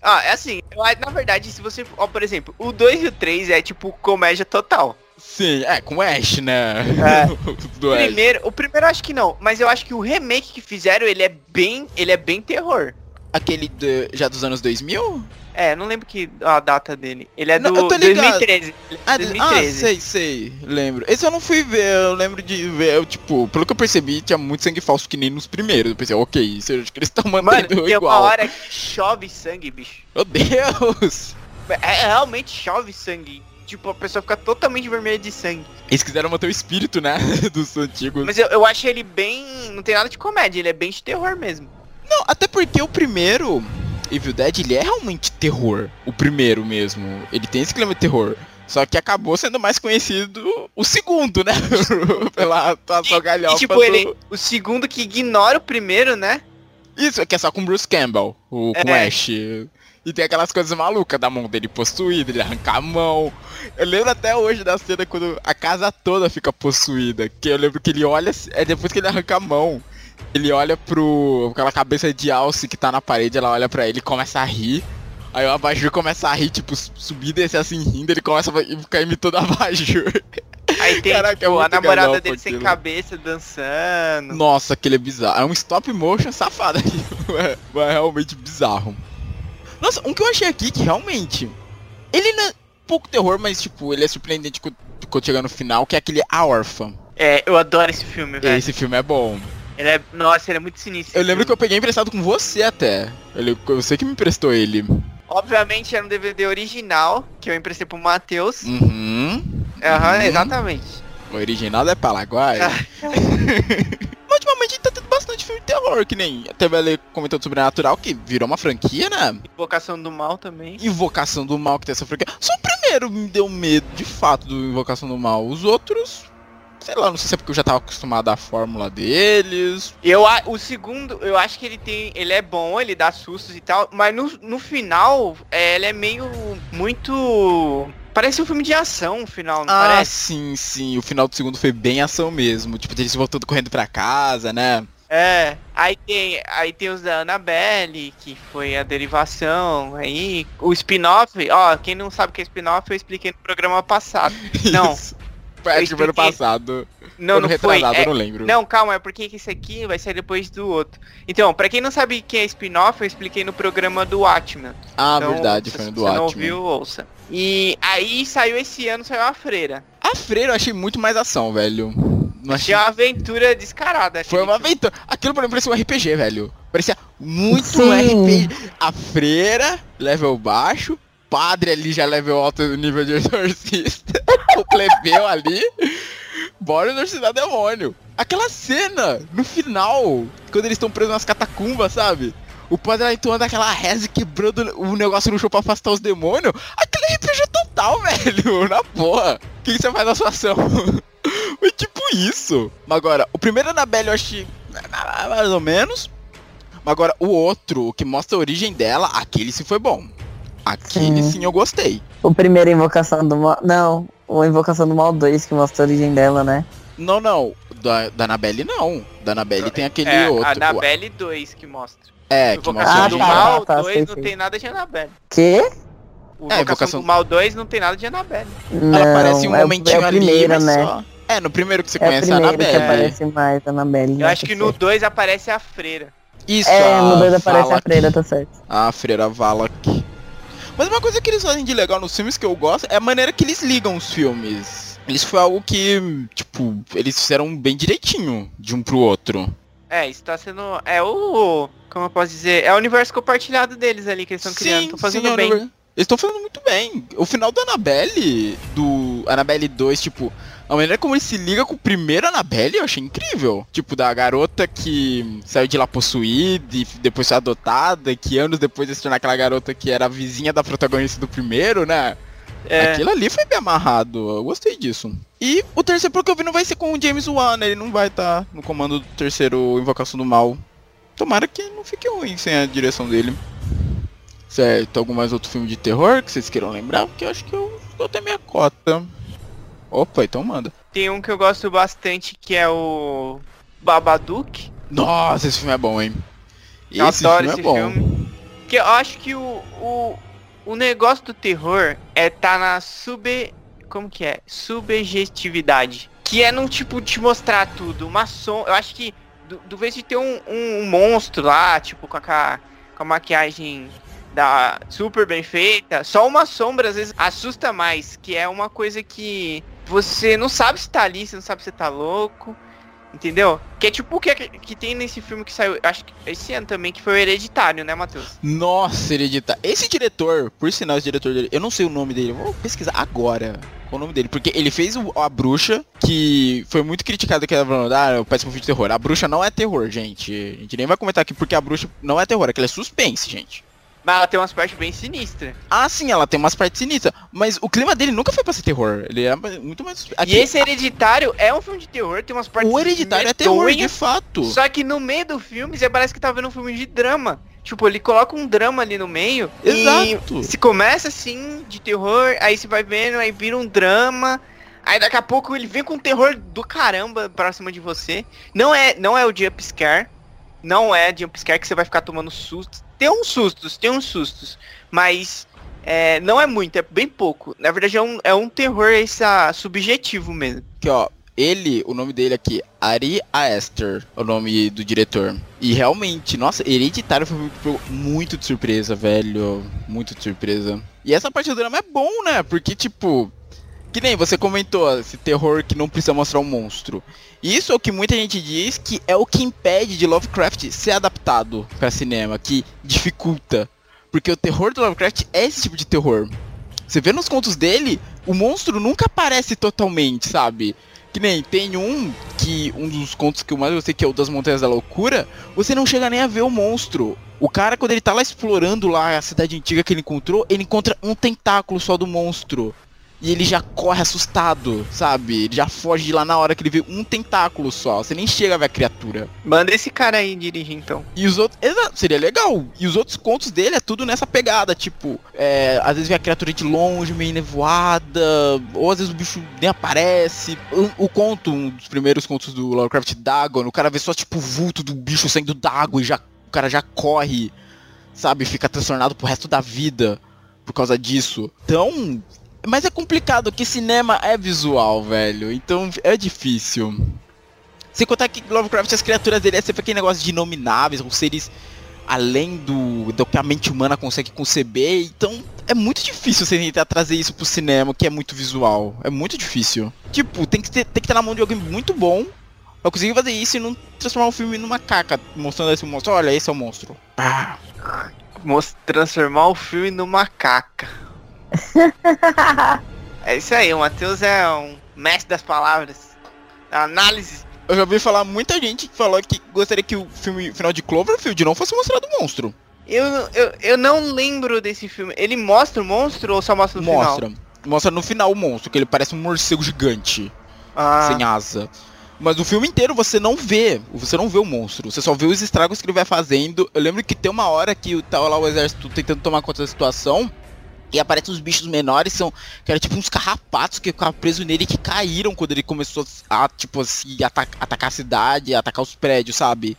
Ah, é assim, eu- na verdade, se você. Ó, por exemplo, o 2 e o 3 é tipo comédia total. Sim, é, com o Ash, né? É. O Ash. Primeiro, o primeiro eu acho que não, mas eu acho que o remake que fizeram, ele é bem. Ele é bem terror. Aquele do- já dos anos 2000? É, não lembro que a data dele. Ele é Não, do eu tô ligado. 2013. Ah, 2013. ah, sei, sei, lembro. Esse eu não fui ver, eu lembro de ver, eu, tipo, pelo que eu percebi, tinha muito sangue falso que nem nos primeiros. Eu pensei, ok, isso acho que eles estão Mano, mantendo tem uma hora que chove sangue, bicho. Meu Deus! É, é, realmente chove sangue. Tipo, a pessoa fica totalmente vermelha de sangue. Eles quiseram manter o espírito, né, dos antigos. Mas eu, eu acho ele bem. Não tem nada de comédia, ele é bem de terror mesmo. Não, até porque o primeiro, Evil Dead, ele é realmente terror. O primeiro mesmo. Ele tem esse clima de terror. Só que acabou sendo mais conhecido o segundo, né? Pela atuação E, galhofa tipo, do- ele. O segundo que ignora o primeiro, né? Isso, que é só com Bruce Campbell, o, com É. Ash. E tem aquelas coisas malucas da mão dele possuída, ele arrancar a mão. Eu lembro até hoje da cena quando a casa toda fica possuída. Que eu lembro que ele olha, é depois que ele arranca a mão. Ele olha pro. aquela cabeça de alce que tá na parede, ela olha pra ele e começa a rir. Aí o Abajur começa a rir, tipo, subir e descer assim rindo, ele começa a ficar imitando a Abajur. Aí tem Caraca, é tipo, a muito namorada galhofa dele sem cabeça dançando. Nossa, aquele é bizarro. É um stop motion safado aqui. É, é realmente bizarro. Nossa, um que eu achei aqui que realmente. Ele não é pouco terror, mas tipo, ele é surpreendente quando chega no final, que é aquele A Órfã. É, eu adoro esse filme, velho. Esse filme é bom. Ele é. Nossa, ele é muito sinistro. Eu lembro que eu peguei emprestado com você até. Eu sei que me emprestou ele. Obviamente era um DVD original que eu emprestei pro Matheus. Uhum. Aham, Uhum. exatamente. O original é Paraguai. Ah. Mas ultimamente a gente tá tendo bastante filme de terror, que nem teve ali comentando sobre Natural, que virou uma franquia, né? Invocação do Mal também. Invocação do Mal que tem essa franquia. Só o primeiro me deu medo, de fato, do Invocação do Mal. Os outros sei lá, não sei se é porque eu já tava acostumado à fórmula deles. Eu, o segundo, eu acho que ele tem. Ele é bom, ele dá sustos e tal, mas no, no final, é, ele é meio. muito. Parece um filme de ação, o final, não Ah, parece? sim, sim. O final do segundo foi bem ação mesmo. Tipo, eles voltando correndo pra casa, né? É. Aí tem, aí tem os da Annabelle, que foi a derivação. Aí, o spin-off, ó, quem não sabe o que é spin-off, eu expliquei no programa passado. Não. Foi que foi ano passado. Não, ano não foi. retrasado, é- eu não lembro. Não, calma, é porque esse aqui vai sair depois do outro. Então, pra quem não sabe o que é spin-off, eu expliquei no programa do Watchmen. Ah, Então, verdade, foi no você do não Watchmen. ouviu, ouça. E aí saiu esse ano, saiu a Freira. A Freira eu achei muito mais ação, velho. Não Achei achei... uma aventura descarada. Foi uma aventura. Aquilo pra mim parecia um RPG, velho. Parecia muito Sim. um RPG. A freira, level baixo. Padre ali já level alto nível de exorcista. o plebeu ali. Bora exorcizar demônio. Aquela cena, no final, quando eles estão presos nas catacumbas, sabe? O padre entoando aquela reza quebrando o negócio no chão pra afastar os demônios. Aquele RPG total, velho. Na porra. O que, que você faz na sua ação? Foi tipo isso. Agora, o primeiro Annabelle eu achei mais ou menos. Agora, o outro, que mostra a origem dela, aquele sim foi bom. Aquele Sim. sim eu gostei. O primeiro Invocação do Mal. Não, o Invocação do Mal 2 que mostra a origem dela, né? Não, não. Da, da Annabelle não. Da Annabelle tem aquele É, outro. a Annabelle 2 que mostra. É, que Invocação mostra a Ah, do origem tá, dela. Mal tá, 2 sei, não sei. tem nada de Annabelle. Que? O É, Invocação, do Mal 2 não tem nada de Annabelle. Não, Ela aparece um é, o- momentinho é ali, primeiro, mas né? só. É, no primeiro que você É o conhece a primeiro que aparece mais a Annabelle. Eu né, acho que no terceiro. 2 aparece a freira. Isso, É, no a 2 aparece a freira, tá certo. A Freira Valak. Mas uma coisa que eles fazem de legal nos filmes que eu gosto é a maneira que eles ligam os filmes. Eles foi algo que, tipo, eles fizeram bem direitinho de um pro outro. É, isso tá sendo. É o. Como eu posso dizer? É o universo compartilhado deles ali que eles estão criando. Estão fazendo sim, bem. Oliver. Eles estão fazendo muito bem. O final do Annabelle, do Annabelle 2, tipo, a maneira como ele se liga com o primeiro Annabelle eu achei incrível. Tipo, da garota que saiu de lá possuída e depois foi adotada, que anos depois se tornar aquela garota que era a vizinha da protagonista do primeiro, né? É. Aquilo ali foi bem amarrado, eu gostei disso. E o terceiro, pelo que eu vi, não vai ser com o James Wan, né? Ele não vai estar no comando do terceiro Invocação do Mal. Tomara que não fique ruim sem a direção dele. Certo, algum mais outro filme de terror que vocês queiram lembrar? Porque eu acho que eu, eu tenho minha cota. Opa, então manda. Tem um que eu gosto bastante que é o. Babadook. Nossa, esse filme é bom, hein? Eu Esse adoro filme esse é bom. filme. Que eu acho que o, o, o negócio do terror é tá na sub. Como que é? Subjetividade. Que é não tipo te mostrar tudo. Uma som. Eu acho que do, do vez de ter um, um, um monstro lá, tipo, com a, com a maquiagem da super bem feita, só uma sombra às vezes assusta mais. Que é uma coisa que você não sabe se tá ali, você não sabe se tá louco. Entendeu? Que é tipo o que, que tem nesse filme que saiu, acho que esse ano também, que foi o Hereditário, né, Matheus? Nossa, hereditário. Esse diretor, por sinal, esse diretor dele, eu não sei o nome dele, vou pesquisar agora qual o nome dele, porque ele fez o- a bruxa, que foi muito criticado que era falando, ah, é péssimo filme de terror. A bruxa não é terror, gente. A gente nem vai comentar aqui porque a bruxa não é terror, aquela é suspense, gente. Mas ela tem umas partes bem sinistras. Ah, sim, ela tem umas partes sinistras, mas o clima dele nunca foi pra ser terror. Ele era muito mais. Aqui, E esse Hereditário é um filme de terror, tem umas partes o hereditário é terror, de fato. Só que no meio do filme, você parece que tá vendo um filme de drama. Tipo, ele coloca um drama ali no meio. Exato. E se começa assim, de terror, aí você vai vendo, aí vira um drama. Aí daqui a pouco ele vem com um terror do caramba pra cima de você. Não é, não é o jump scare. Não é jump scare que você vai ficar tomando sustos. Tem uns sustos, tem uns sustos. Mas é, não é muito, é bem pouco. Na verdade é um, é um terror subjetivo mesmo. Aqui, ó. Ele, o nome dele aqui, Ari Aster, o nome do diretor. E realmente, nossa, Hereditário foi muito de surpresa, velho. Muito de surpresa. E essa parte do drama é bom, né? Porque, tipo, que nem você comentou, esse terror que não precisa mostrar um monstro. Isso é o que muita gente diz que é o que impede de Lovecraft ser adaptado pra cinema, que dificulta. Porque o terror do Lovecraft é esse tipo de terror. Você vê nos contos dele, o monstro nunca aparece totalmente, sabe? Que nem tem um que um dos contos que eu mais gostei, que é o das Montanhas da Loucura, você não chega nem a ver o monstro. O cara, quando ele tá lá explorando lá a cidade antiga que ele encontrou, ele encontra um tentáculo só do monstro. E ele já corre assustado, sabe? Ele já foge de lá na hora que ele vê um tentáculo só. Você nem chega a ver a criatura. Manda esse cara aí dirigir então. E os outros. Exato, seria legal. E os outros contos dele é tudo nessa pegada. Tipo, é, às vezes vê a criatura de longe, meio nevoada. Ou às vezes o bicho nem aparece. O, o conto, um dos primeiros contos do Lovecraft Dagon, o cara vê só tipo o vulto do bicho saindo d'água e já, o cara já corre. Sabe? Fica transtornado pro resto da vida por causa disso. Então, mas é complicado, que cinema é visual, velho. Então é difícil. Sem contar que Lovecraft, as criaturas dele é sempre aquele negócio de inomináveis, ou seres além do, do que a mente humana consegue conceber. Então é muito difícil você tentar trazer isso pro cinema, que é muito visual. É muito difícil. Tipo, tem que ter, tem que estar na mão de alguém muito bom pra conseguir fazer isso e não transformar o filme numa caca, mostrando esse monstro. Olha, esse é o monstro. Ah. Transformar o filme numa caca. É isso aí, o Matheus é um mestre das palavras. Análise. Eu já ouvi falar muita gente que falou que gostaria que o filme final de Cloverfield não fosse mostrado o monstro. Eu, eu, eu não lembro desse filme. Ele mostra o monstro ou só mostra no mostra. final? Mostra no final o monstro, que ele parece um morcego gigante. Ah. Sem asa. Mas o filme inteiro você não vê. Você não vê o monstro. Você só vê os estragos que ele vai fazendo. Eu lembro que tem uma hora que tá lá o exército tentando tomar conta da situação. E aparecem os bichos menores, são, que era tipo uns carrapatos que ficavam presos nele que caíram quando ele começou a, tipo assim, atacar, atacar a cidade, atacar os prédios, sabe?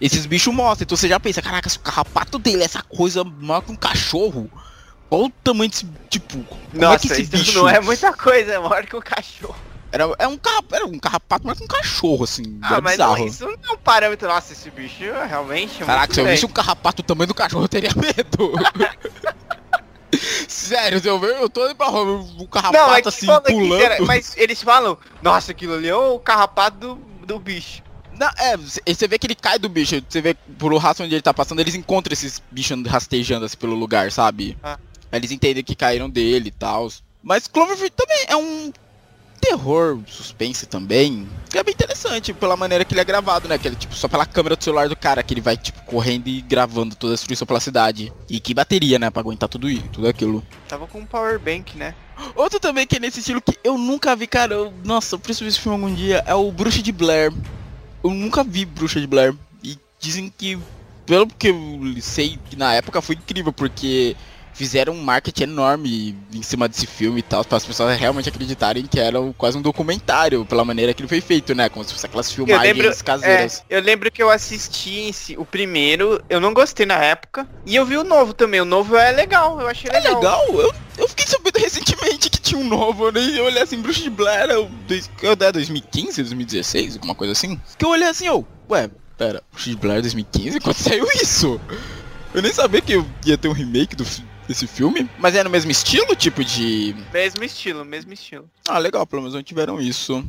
Esses bichos mostram, então você já pensa, caraca, se o carrapato dele é essa coisa maior que um cachorro, qual o tamanho desse, tipo, como Nossa, é que esse isso bicho... não é muita coisa, é maior que um cachorro. Era, é um carra, era um carrapato maior que um cachorro, assim, Ah, era mas bizarro. não, isso não é um parâmetro. Nossa, esse bicho é realmente. Caraca, muito se eu visse um carrapato do tamanho do cachorro, eu teria medo. Sério, eu eu tô indo pra um carrapato Não, é assim, fala pulando. mas eles falam, nossa, aquilo ali é o carrapato do, do bicho. Não, é, você- vê que ele cai do bicho, você vê por raça onde ele tá passando, eles encontram esses bichos rastejando assim pelo lugar, sabe? Ah. Eles entendem que caíram dele e tal. Mas Cloverfield também é um terror, suspense também. Que é bem interessante pela maneira que ele é gravado, né? Que ele, tipo, só pela câmera do celular do cara, que ele vai, tipo, correndo e gravando toda a destruição pela cidade. E que bateria, né? Pra aguentar tudo isso, tudo aquilo. Tava com um power bank, né? Outro também que é nesse estilo que eu nunca vi, cara. Eu, nossa, eu preciso ver esse filme algum dia. É o Bruxa de Blair. Eu nunca vi Bruxa de Blair. E dizem que, pelo que eu sei, que na época foi incrível, porque fizeram um marketing enorme em cima desse filme e tal, para as pessoas realmente acreditarem que era quase um documentário, pela maneira que ele foi feito, né? Como se fosse aquelas filmagens lembro- caseiras. É, eu lembro que eu assisti esse- o primeiro, eu não gostei na época. E eu vi o novo também. O novo é legal, eu achei É legal. legal, eu, eu fiquei sabendo recentemente que tinha um novo, eu nem eu olhei assim, Bruxa de Blair, eu, é 2015, 2016, alguma coisa assim. Que eu olhei assim, eu, ué, pera, Bruxa de Blair 2015? Quando saiu isso? Eu nem sabia que eu ia ter um remake do, fi- desse filme, mas é no mesmo estilo, tipo de... Mesmo estilo, mesmo estilo. Ah, legal, pelo menos não tiveram isso.